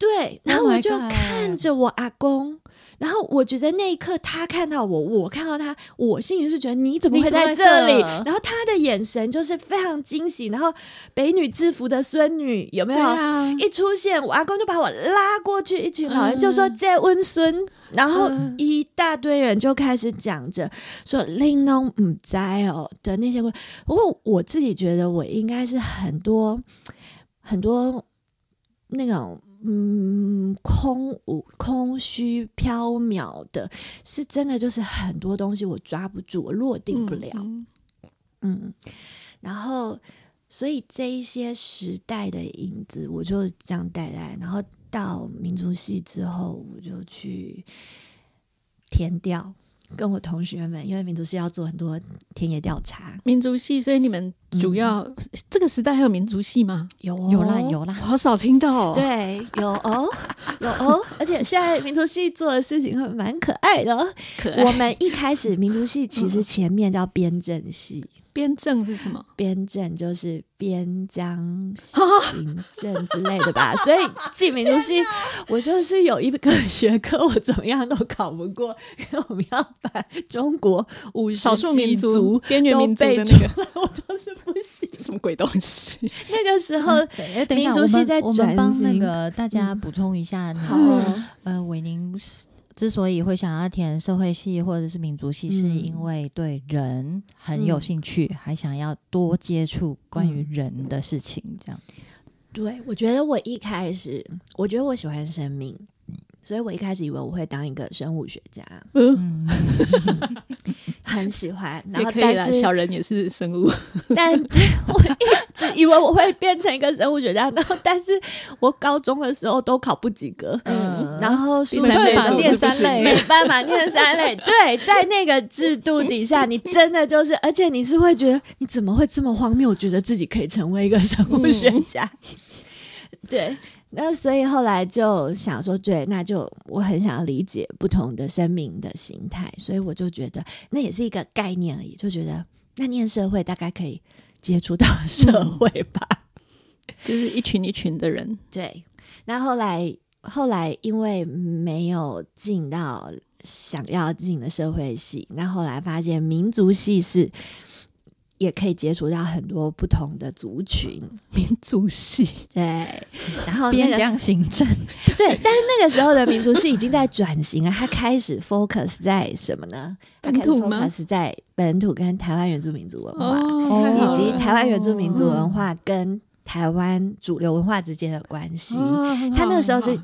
对，然后我就看着我阿公，然后我觉得那一刻他看到我，我看到他，我心里是觉得你怎么会在这里？然后他的眼神就是非常惊喜。然后北女制服的孙女有没有一出现，我阿公就把我拉过去，一群老人就说在温孙，然后一大堆人就开始讲着说玲珑唔在哦的那些不过我自己觉得我应该是很多很多那种。嗯，空无空虚缥缈的，是真的，就是很多东西我抓不住，我落定不了。嗯，然后所以这一些时代的影子，我就这样带来。然后到民族系之后，我就去填调，跟我同学们，因为民族系要做很多田野调查，民族系，所以你们主要这个时代还有民族系吗？有有啦有啦，好少听到。对，有哦，有哦，而且现在民族系做的事情还蛮可爱的。可我们一开始民族系其实前面叫编政系。编政是什么？边政就是边疆行政之类的吧。所以记民族系，我就是有一个学科，我怎么样都考不过，因为我们要把中国五少数民族、边缘民族的那个，我就是不行。什么鬼东西？那个时候，民族系在我们帮那个大家补充一下，好，呃，伟宁之所以会想要填社会系或者是民族系，是因为对人很有兴趣，还想要多接触关于人的事情。这样，对我觉得我一开始，我觉得我喜欢生命。所以我一开始以为我会当一个生物学家，嗯，很喜欢。然后，但是小人也是生物，但我一直以为我会变成一个生物学家。然后，但是我高中的时候都考不及格，嗯，然后没办法念三类，没办法念三类。对，在那个制度底下，你真的就是，而且你是会觉得你怎么会这么荒谬，觉得自己可以成为一个生物学家？对。那所以后来就想说，对，那就我很想要理解不同的生命的形态，所以我就觉得那也是一个概念而已，就觉得那念社会大概可以接触到 社会吧，就是一群一群的人。对，那后来后来因为没有进到想要进的社会系，那后来发现民族系是。也可以接触到很多不同的族群，民族系对，然后 边疆行政对，但是那个时候的民族系已经在转型了，它开始 focus 在什么呢？本土吗？focus 在本土跟台湾原住民族文化，以及台湾原住民族文化跟台湾主流文化之间的关系。他那个时候是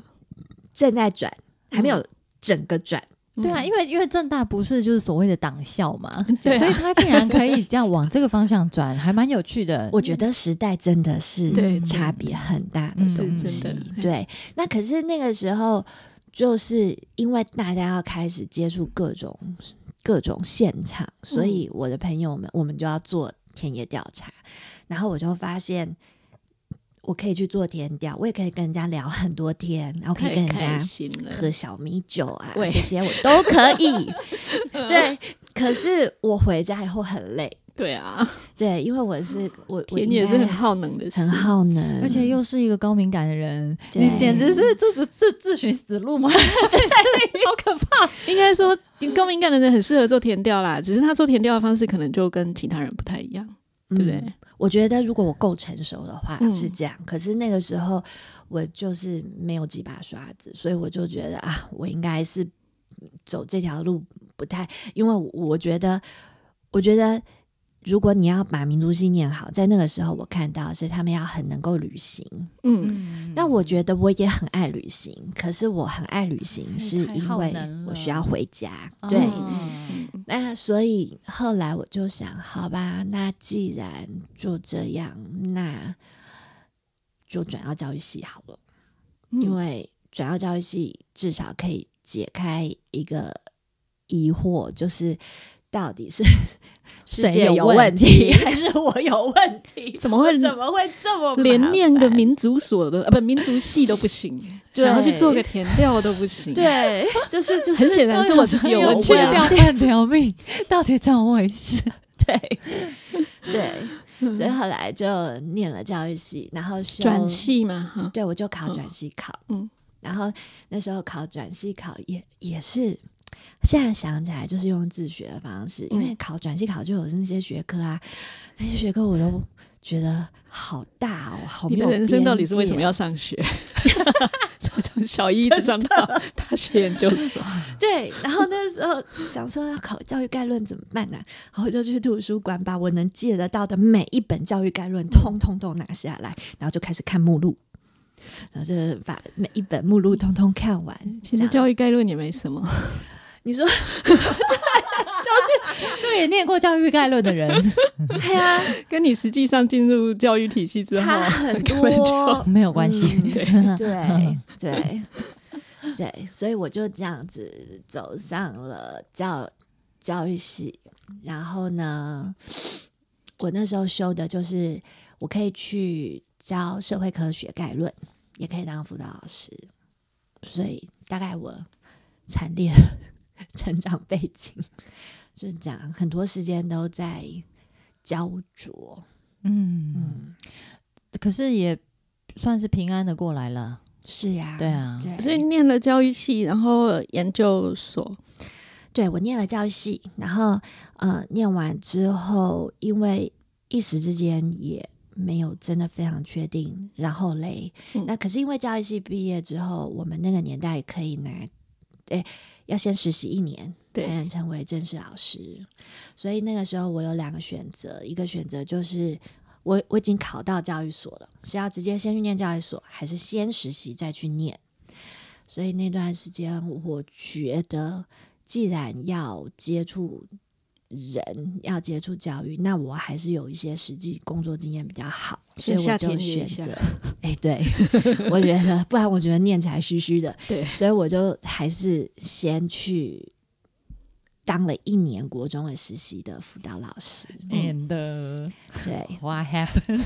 正在转，还没有整个转。对啊，因为因为正大不是就是所谓的党校嘛，所以他竟然可以这样往这个方向转，还蛮有趣的。我觉得时代真的是差别很大的东西。对，那可是那个时候，就是因为大家要开始接触各种各种现场，所以我的朋友们，我们就要做田野调查，然后我就发现。我可以去做甜调，我也可以跟人家聊很多天，然后可以跟人家喝小米酒啊，这些我都可以。对，可是我回家以后很累。对啊，对，因为我是我田野是很耗能的，很耗能，而且又是一个高敏感的人，你简直是自自自自寻死路吗？好可怕！应该说，高敏感的人很适合做甜调啦，只是他做甜调的方式可能就跟其他人不太一样，对不对？我觉得如果我够成熟的话是这样，可是那个时候我就是没有几把刷子，所以我就觉得啊，我应该是走这条路不太，因为我觉得，我觉得如果你要把民族性念好，在那个时候我看到是他们要很能够旅行，嗯，那我觉得我也很爱旅行，可是我很爱旅行是因为我需要回家，对。那所以后来我就想，好吧，那既然就这样，那就转到教育系好了，因为转到教育系至少可以解开一个疑惑，就是。到底是 世界有问题，还是我有问题？怎么会怎么会这么连念个民族所的啊，不民族系都不行，想要去做个填调都不行。对，就是就是，很显然是我自己有问题，掉半条命，到底怎么回事？对 对，所以后来就念了教育系，然后转系嘛，对，我就考转系考，嗯，然后那时候考转系考也也是。现在想起来，就是用自学的方式，因为考转系考就有那些学科啊，那些学科我都觉得好大哦，好。你的人生到底是为什么要上学？从小一直上到大学研究所。对，然后那时候想说要考教育概论怎么办呢？然后就去图书馆把我能借得到的每一本教育概论通通都拿下来，然后就开始看目录，然后就把每一本目录通通看完。其实教育概论也没什么。你说，就是对也念过教育概论的人，对啊，跟你实际上进入教育体系之后差很多，没有关系。对 对对对，所以我就这样子走上了教教育系，然后呢，我那时候修的就是我可以去教社会科学概论，也可以当辅导老师，所以大概我惨烈 成长背景。就是讲很多时间都在焦灼，嗯。嗯，可是也算是平安的过来了。是呀，对啊，所以念了教育系，然后研究所。对我念了教育系，然后呃，念完之后，因为一时之间也没有真的非常确定，然后嘞，那可是因为教育系毕业之后，我们那个年代可以拿，对，要先实习一年才能成为正式老师，所以那个时候我有两个选择，一个选择就是我我已经考到教育所了，是要直接先去念教育所，还是先实习再去念？所以那段时间，我觉得。既然要接触人，要接触教育，那我还是有一些实际工作经验比较好，所以我就选择。哎，对，我觉得不然我觉得念起来虚虚的。对，所以我就还是先去当了一年国中的实习的辅导老师。And 对，What happened？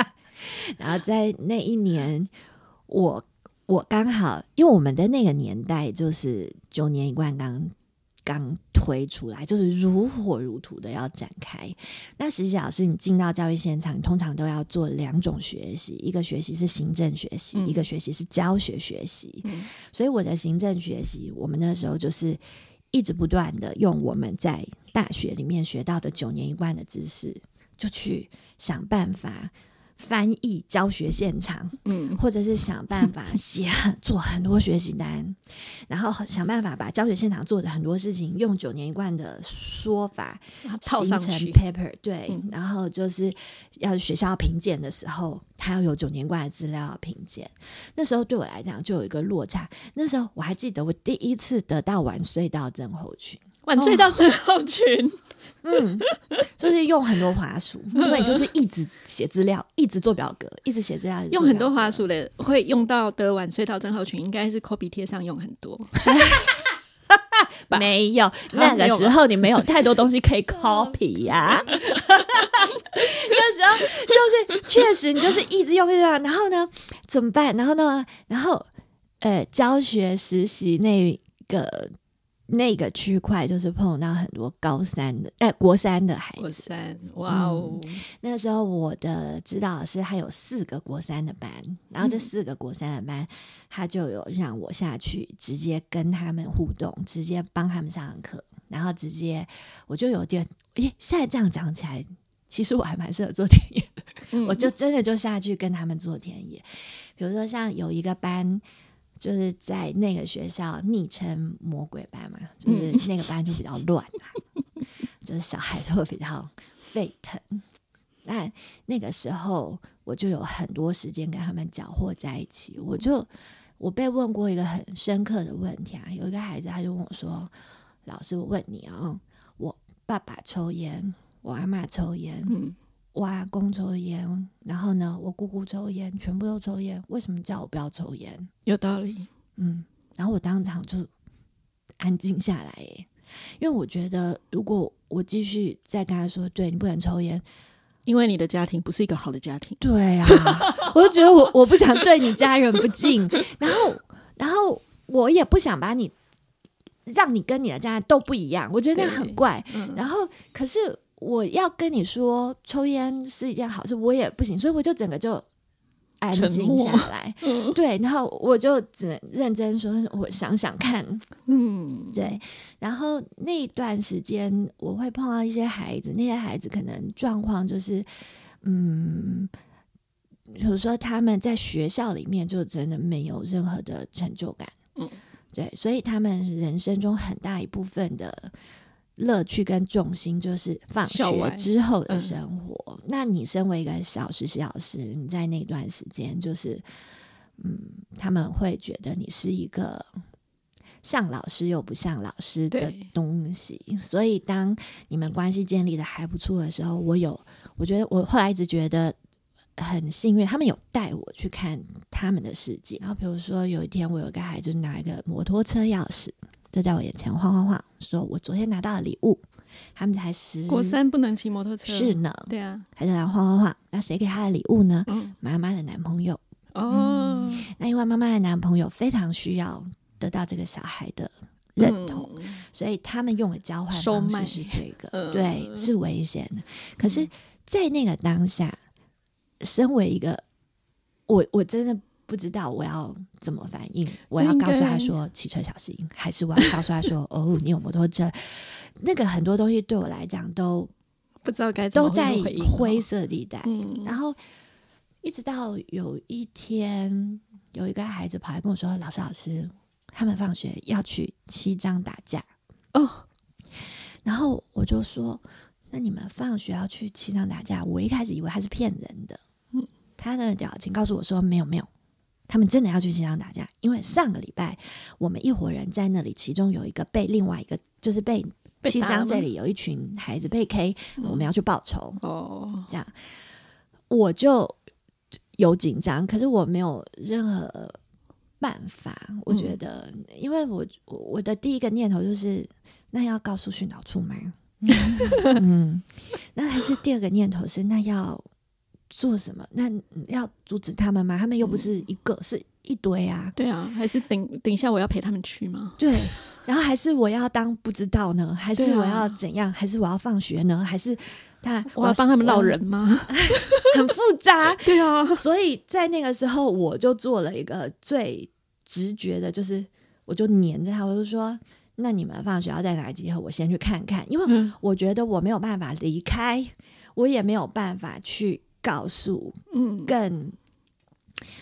然后在那一年，我。我刚好，因为我们的那个年代就是九年一贯刚刚推出来，就是如火如荼的要展开。那实习老师，你进到教育现场，通常都要做两种学习，一个学习是行政学习，一个学习是教学学习。所以我的行政学习，我们那时候就是一直不断的用我们在大学里面学到的九年一贯的知识，就去想办法。翻译教学现场，嗯，或者是想办法 写做很多学习单，然后想办法把教学现场做的很多事情用九年一贯的说法套上成 paper，对，然后就是要学校评鉴的时候，他要有九年贯的资料评鉴。那时候对我来讲就有一个落差。那时候我还记得我第一次得到晚睡到症候群。晚睡到症候群，嗯，就是用很多滑鼠，因为就是一直写资料，一直做表格，一直写资料，用很多滑鼠的，会用到的晚睡到症候群，应该是 copy 贴上用很多。没有，那个时候你没有太多东西可以 copy 呀。那时候就是确实，你就是一直用然后呢，怎么办？然后呢，然后呃，教学实习那个。那个区块就是碰到很多高三的，哎，国三的孩子。国三，哇哦！那个时候我的指导老师还有四个国三的班，然后这四个国三的班，他就有让我下去直接跟他们互动，直接帮他们上课，然后直接我就有点，诶，现在这样讲起来，其实我还蛮适合做田野的，我就真的就下去跟他们做田野，比如说像有一个班。就是在那个学校昵称“魔鬼班”嘛，就是那个班就比较乱 就是小孩就会比较沸腾。那那个时候我就有很多时间跟他们搅和在一起。我就我被问过一个很深刻的问题啊，有一个孩子他就问我说：“老师，我问你啊，我爸爸抽烟，我阿妈抽烟。”我阿公抽烟，然后呢，我姑姑抽烟，全部都抽烟。为什么叫我不要抽烟？有道理，嗯。然后我当场就安静下来，因为我觉得，如果我继续再跟他说，对你不能抽烟，因为你的家庭不是一个好的家庭。对啊，我就觉得我我不想对你家人不敬，然后然后我也不想把你让你跟你的家人都不一样，我觉得那很怪。然后可是。我要跟你说，抽烟是一件好事，我也不行，所以我就整个就安静下来。对，然后我就只能认真说，我想想看。嗯，对。然后那段时间，我会碰到一些孩子，那些孩子可能状况就是，嗯，比如说他们在学校里面就真的没有任何的成就感。嗯，对，所以他们人生中很大一部分的。乐趣跟重心就是放学之后的生活。那你身为一个小实习老师，你在那段时间就是，嗯，他们会觉得你是一个像老师又不像老师的东西。所以当你们关系建立的还不错的时候，我有，我觉得我后来一直觉得很幸运，他们有带我去看他们的世界。然后比如说有一天，我有个孩子拿一个摩托车钥匙。就在我眼前晃晃晃，说我昨天拿到了礼物。他们才十，国三不能骑摩托车，是呢，对啊，还在那晃晃晃。那谁给他的礼物呢？妈妈的男朋友哦。那因为妈妈的男朋友非常需要得到这个小孩的认同，所以他们用的交换方式是这个，对，是危险的。可是，在那个当下，身为一个我，我真的。不知道我要怎么反应，我要告诉他说骑车小心，还是我要告诉他说 哦，你有摩托车？那个很多东西对我来讲都不知道该都在灰色地带。然后一直到有一天，有一个孩子跑来跟我说：“老师，老师，他们放学要去七张打架哦。”然后我就说：“那你们放学要去七张打架？”我一开始以为他是骗人的。嗯，他的表情告诉我说：“没有，没有。”他们真的要去机场打架，因为上个礼拜我们一伙人在那里，其中有一个被另外一个就是被七张这里有一群孩子被 K，我们要去报仇哦。这样我就有紧张，可是我没有任何办法。我觉得，因为我我的第一个念头就是，那要告诉训导处吗？嗯，那还是第二个念头是，那要。做什么？那要阻止他们吗？他们又不是一个，是一堆啊。对啊，还是等等一下我要陪他们去吗？对，然后还是我要当不知道呢？还是我要怎样？还是我要放学呢？还是他我要帮他们闹人吗？很复杂。对啊，所以在那个时候，我就做了一个最直觉的，就是我就黏着他，我就说：“那你们放学要在哪集合？我先去看看，因为我觉得我没有办法离开，我也没有办法去。”告诉，嗯，更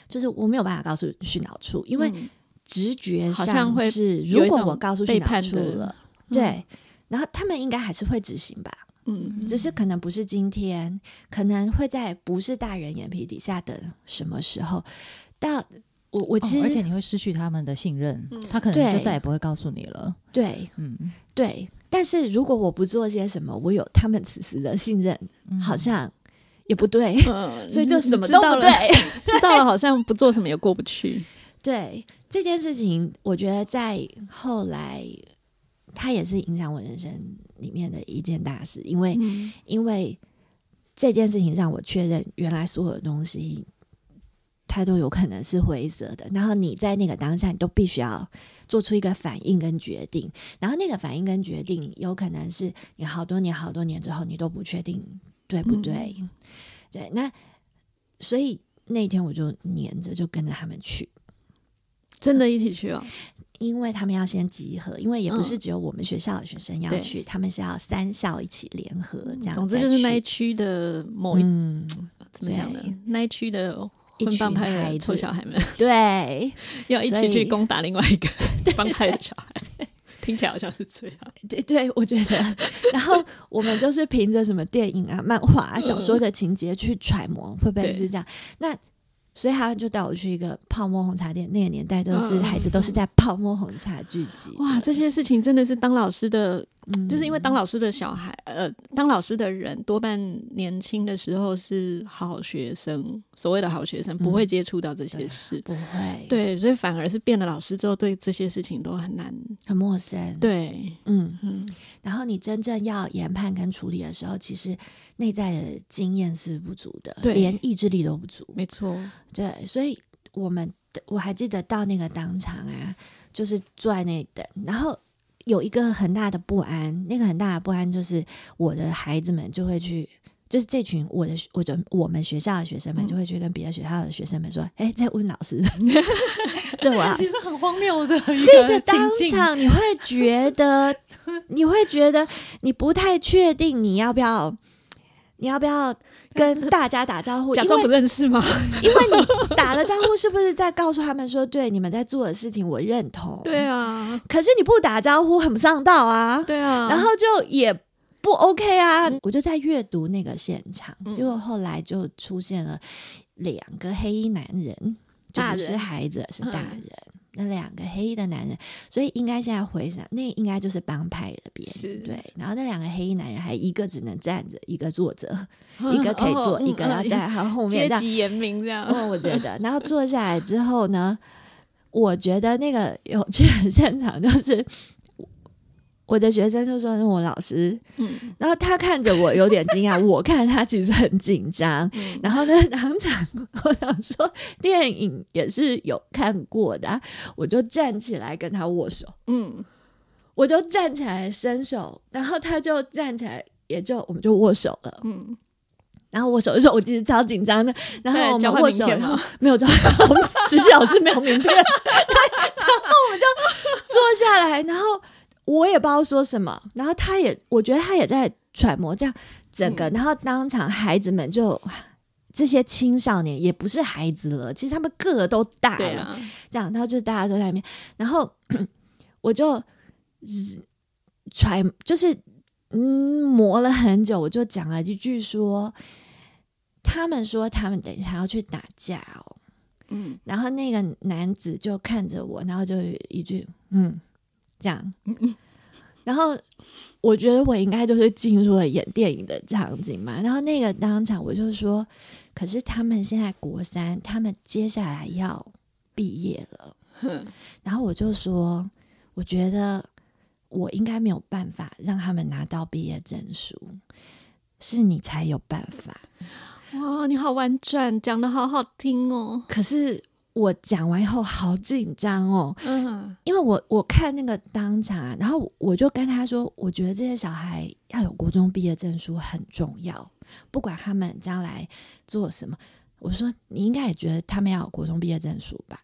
就是我没有办法告诉训导处，因为直觉上是，如果我告诉训导处了，对，然后他们应该还是会执行吧，嗯，只是可能不是今天，可能会在不是大人眼皮底下的什么时候，但我我其实，而且你会失去他们的信任，他可能就再也不会告诉你了，对，嗯，对，但是如果我不做些什么，我有他们此时的信任，好像。也不对，所以就什么都不对。知道了，好像不做什么也过不去。对这件事情，我觉得在后来，它也是影响我人生里面的一件大事。因为，因为这件事情让我确认，原来所有的东西，它都有可能是灰色的。然后你在那个当下，你都必须要做出一个反应跟决定。然后那个反应跟决定，有可能是你好多年、好多年之后，你都不确定。对不对？对，那所以那天我就黏着，就跟着他们去，真的一起去哦。因为他们要先集合，因为也不是只有我们学校的学生要去，他们是要三校一起联合这样。总之就是那一区的某一怎么讲呢？那一区的一群孩子、臭小孩们，对，要一起去攻打另外一个 帮派的小孩。听起来好像是这样，对对，我觉得。然后我们就是凭着什么电影啊、漫画、啊、小说的情节去揣摩，会不会是这样？那。所以他就带我去一个泡沫红茶店，那个年代都是孩子都是在泡沫红茶聚集。哇，这些事情真的是当老师的，就是因为当老师的小孩，呃，当老师的人多半年轻的时候是好学生，所谓的好学生不会接触到这些事，不会。对，所以反而是变了老师之后，对这些事情都很难，很陌生。对，嗯嗯。然后你真正要研判跟处理的时候，其实。内在的经验是不足的，对连意志力都不足。没错，对，所以我们我还记得到那个当场啊，就是坐在那里等，然后有一个很大的不安，那个很大的不安就是我的孩子们就会去，就是这群我的我的我们学校的学生们就会去跟别的学校的学生们说，哎，在问老师，这我其实很荒谬的一个当场，你会觉得 你会觉得你不太确定你要不要。你要不要跟大家打招呼？假装不认识吗？因为你打了招呼，是不是在告诉他们说，对你们在做的事情我认同？对啊。可是你不打招呼，很不上道啊。对啊。然后就也不 OK 啊。我就在阅读那个现场，结果后来就出现了两个黑衣男人，就不是孩子，是大人。那两个黑衣的男人，所以应该现在回想，那应该就是帮派的边对。然后那两个黑衣男人，还一个只能站着，一个坐着，一个可以坐，一个要在他后面。阶级严明这样。我觉得，然后坐下来之后呢，我觉得那个有趣的现场就是，我的学生就说是我老师，嗯，然后他看着我有点惊讶，我看他其实很紧张，然后呢，当场我想说电影也是有看过的，我就站起来跟他握手，嗯，我就站起来伸手，然后他就站起来，也就我们就握手了，嗯，然后握手的时候我其实超紧张的，然后我们握手没有交换，实习老师没有名片，然后我们就坐下来，然后。我也不知道说什么，然后他也，我觉得他也在揣摩这样整个，然后当场孩子们就这些青少年也不是孩子了，其实他们个个都大了，这样，然后就大家都在那边，然后 我就揣就是嗯磨了很久，我就讲了一句说，他们说他们等一下要去打架哦，嗯，然后那个男子就看着我，然后就一句嗯。这样，然后我觉得我应该就是进入了演电影的场景嘛。然后那个当场我就说，可是他们现在国三，他们接下来要毕业了。然后我就说，我觉得我应该没有办法让他们拿到毕业证书，是你才有办法。哇，你好婉转，讲的好好听哦。可是。我讲完以后好紧张哦，嗯，因为我我看那个当场啊，然后我就跟他说，我觉得这些小孩要有国中毕业证书很重要，不管他们将来做什么，我说你应该也觉得他们要有国中毕业证书吧？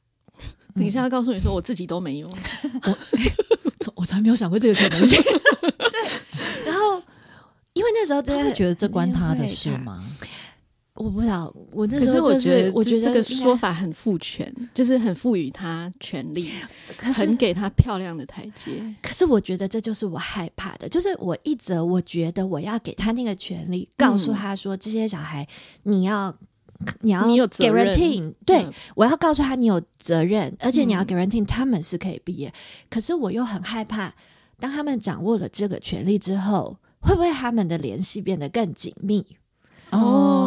等一下告诉你说，我自己都没有，我我从来没有想过这个可能性。对，然后因为那时候真的觉得这关他的事吗？我不知道，我那时候我觉得，我觉得这个说法很赋权，就是很赋予他权利，很给他漂亮的台阶。可是我觉得这就是我害怕的，就是我一则我觉得我要给他那个权利，告诉他说这些小孩你要你要你有责任，对我要告诉他你有责任，而且你要 guarantee 他们是可以毕业。可是我又很害怕，当他们掌握了这个权利之后，会不会他们的联系变得更紧密？哦，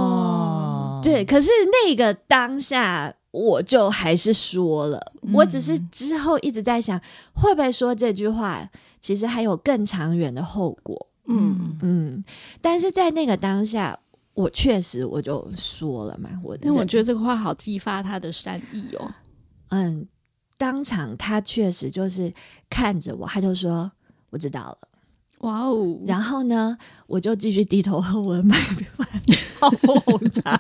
对，可是那个当下，我就还是说了，我只是之后一直在想，会不会说这句话，其实还有更长远的后果。嗯嗯，但是在那个当下，我确实我就说了嘛，我但我觉得这个话好激发他的善意哦。嗯，当场他确实就是看着我，他就说我知道了。哇哦！然后呢，我就继续低头喝我的麦泡沫红茶，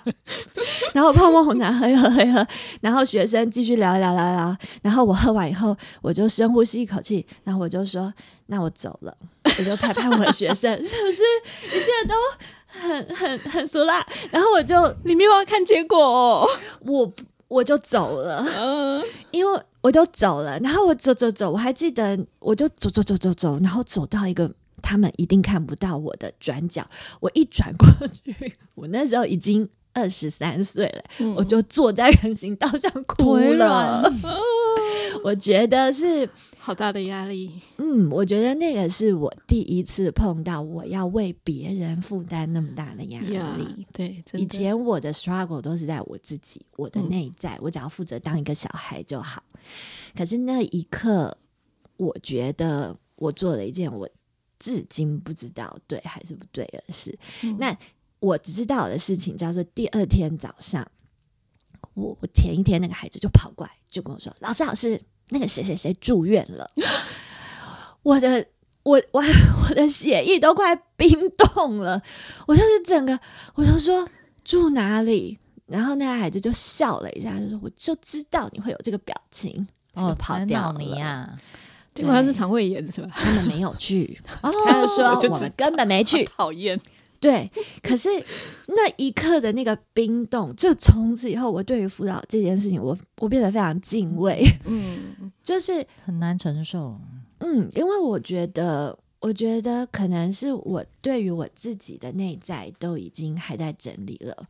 然后泡沫红茶喝一喝喝一喝，然后学生继续聊聊聊聊，然后我喝完以后，我就深呼吸一口气，然后我就说：“ 那我走了。”我就拍拍我的学生，是不是一切都很很很俗辣？然后我就你没有要看结果，哦我我就走了，嗯，因为我就走了，然后我走走走，我还记得，我就走走走走走，然后走到一个。他们一定看不到我的转角，我一转过去，我那时候已经二十三岁了，我就坐在人行道上哭了。我觉得是好大的压力。嗯，我觉得那个是我第一次碰到我要为别人负担那么大的压力。对，以前我的 struggle 都是在我自己，我的内在，我只要负责当一个小孩就好。可是那一刻，我觉得我做了一件我。至今不知道对还是不对的事。那我知道的事情叫做第二天早上，我我前一天那个孩子就跑过来就跟我说：“老师，老师，那个谁谁谁住院了。”我的我我我的血液都快冰冻了，我就是整个我就说住哪里，然后那个孩子就笑了一下，就说：“我就知道你会有这个表情。”哦，跑掉你呀。结果他是肠胃炎是吧？他们没有去，他就说我们根本没去。讨厌，对。可是那一刻的那个冰冻，就从此以后，我对于辅导这件事情，我我变得非常敬畏。嗯，就是很难承受。嗯，因为我觉得，我觉得可能是我对于我自己的内在都已经还在整理了，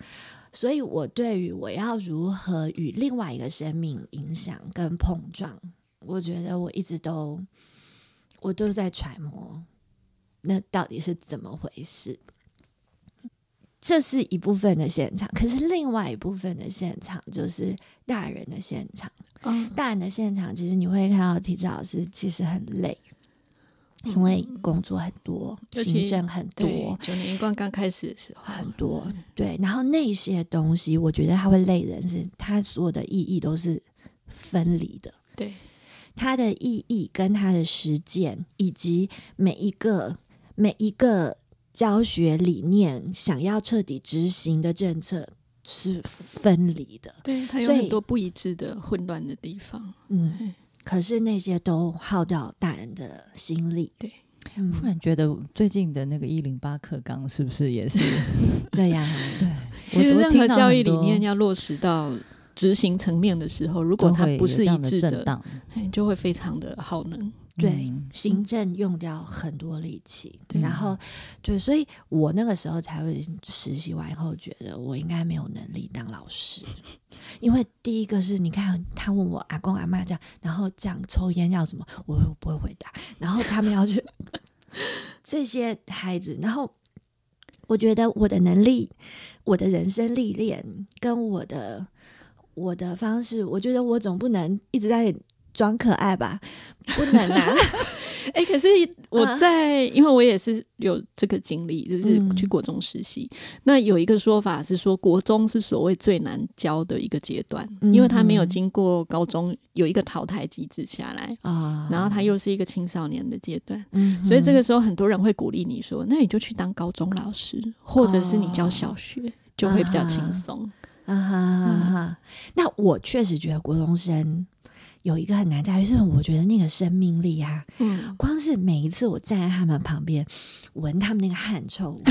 所以我对于我要如何与另外一个生命影响跟碰撞。我觉得我一直都，我都在揣摩，那到底是怎么回事？这是一部分的现场，可是另外一部分的现场就是大人的现场。嗯，大人的现场，其实你会看到体制老师其实很累，因为工作很多，行政很多。九年一贯刚开始的时候很多，对。然后那些东西，我觉得他会累人，是它所有的意义都是分离的。对，它的意义跟它的实践，以及每一个每一个教学理念，想要彻底执行的政策。是分离的，对，它有很多不一致的、混乱的地方。嗯，可是那些都耗掉大人的心力。对，忽然觉得最近的那个一零八课纲是不是也是 这样？对，其实任何教育理念要落实到执行层面的时候，如果它不是一致的，就会非常的耗能。对，行政用掉很多力气，然后对，所以我那个时候才会实习完以后觉得我应该没有能力当老师，因为第一个是你看他问我阿公阿妈这样，然后这样抽烟要什么，我不会回答，然后他们要去 这些孩子，然后我觉得我的能力、我的人生历练跟我的我的方式，我觉得我总不能一直在。装可爱吧，不能啊！哎，可是我在，因为我也是有这个经历，就是去国中实习。那有一个说法是说，国中是所谓最难教的一个阶段，因为他没有经过高中有一个淘汰机制下来啊，然后他又是一个青少年的阶段，所以这个时候很多人会鼓励你说，那你就去当高中老师，或者是你教小学，就会比较轻松。啊哈，那我确实觉得国中生。有一个很难在于，是我觉得那个生命力啊，嗯，光是每一次我站在他们旁边，闻他们那个汗臭，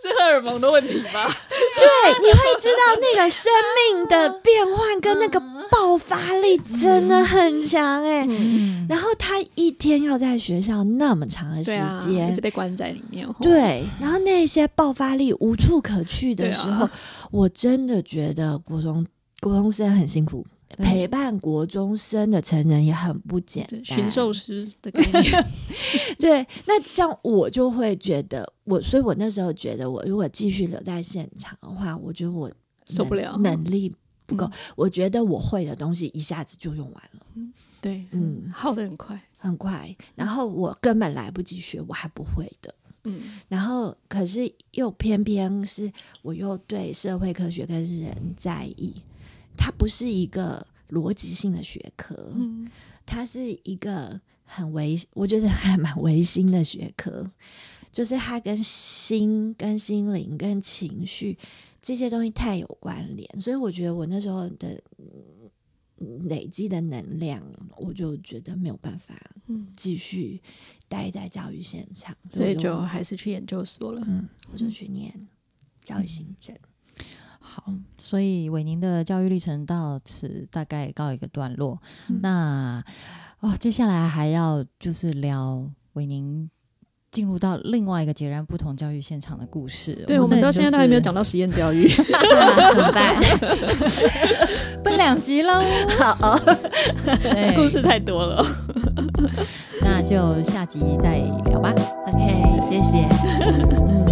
是荷尔蒙的问题吗？对，你会知道那个生命的变换跟那个爆发力真的很强哎。然后他一天要在学校那么长的时间，一直被关在里面，对。然后那些爆发力无处可去的时候，我真的觉得国中。国中生很辛苦，陪伴国中生的成人也很不简单。驯兽师的概念，对。那这样我就会觉得，我所以，我那时候觉得，我如果继续留在现场的话，我觉得我受不了，能力不够。我觉得我会的东西一下子就用完了。对，嗯，耗的很快，很快。然后我根本来不及学，我还不会的。嗯，然后可是又偏偏是我又对社会科学跟人在意。它不是一个逻辑性的学科，嗯，它是一个很唯，我觉得还蛮唯心的学科，就是它跟心、跟心灵、跟情绪这些东西太有关联，所以我觉得我那时候的累积的能量，我就觉得没有办法，嗯，继续待在教育现场，所以就还是去研究所了，嗯，我就去念教育行政。好，所以伟宁的教育历程到此大概告一个段落。那哦，接下来还要就是聊伟宁进入到另外一个截然不同教育现场的故事。对，我们到现在都还没有讲到实验教育，怎么办？分两集喽。好，故事太多了，那就下集再聊吧。OK，谢谢。嗯。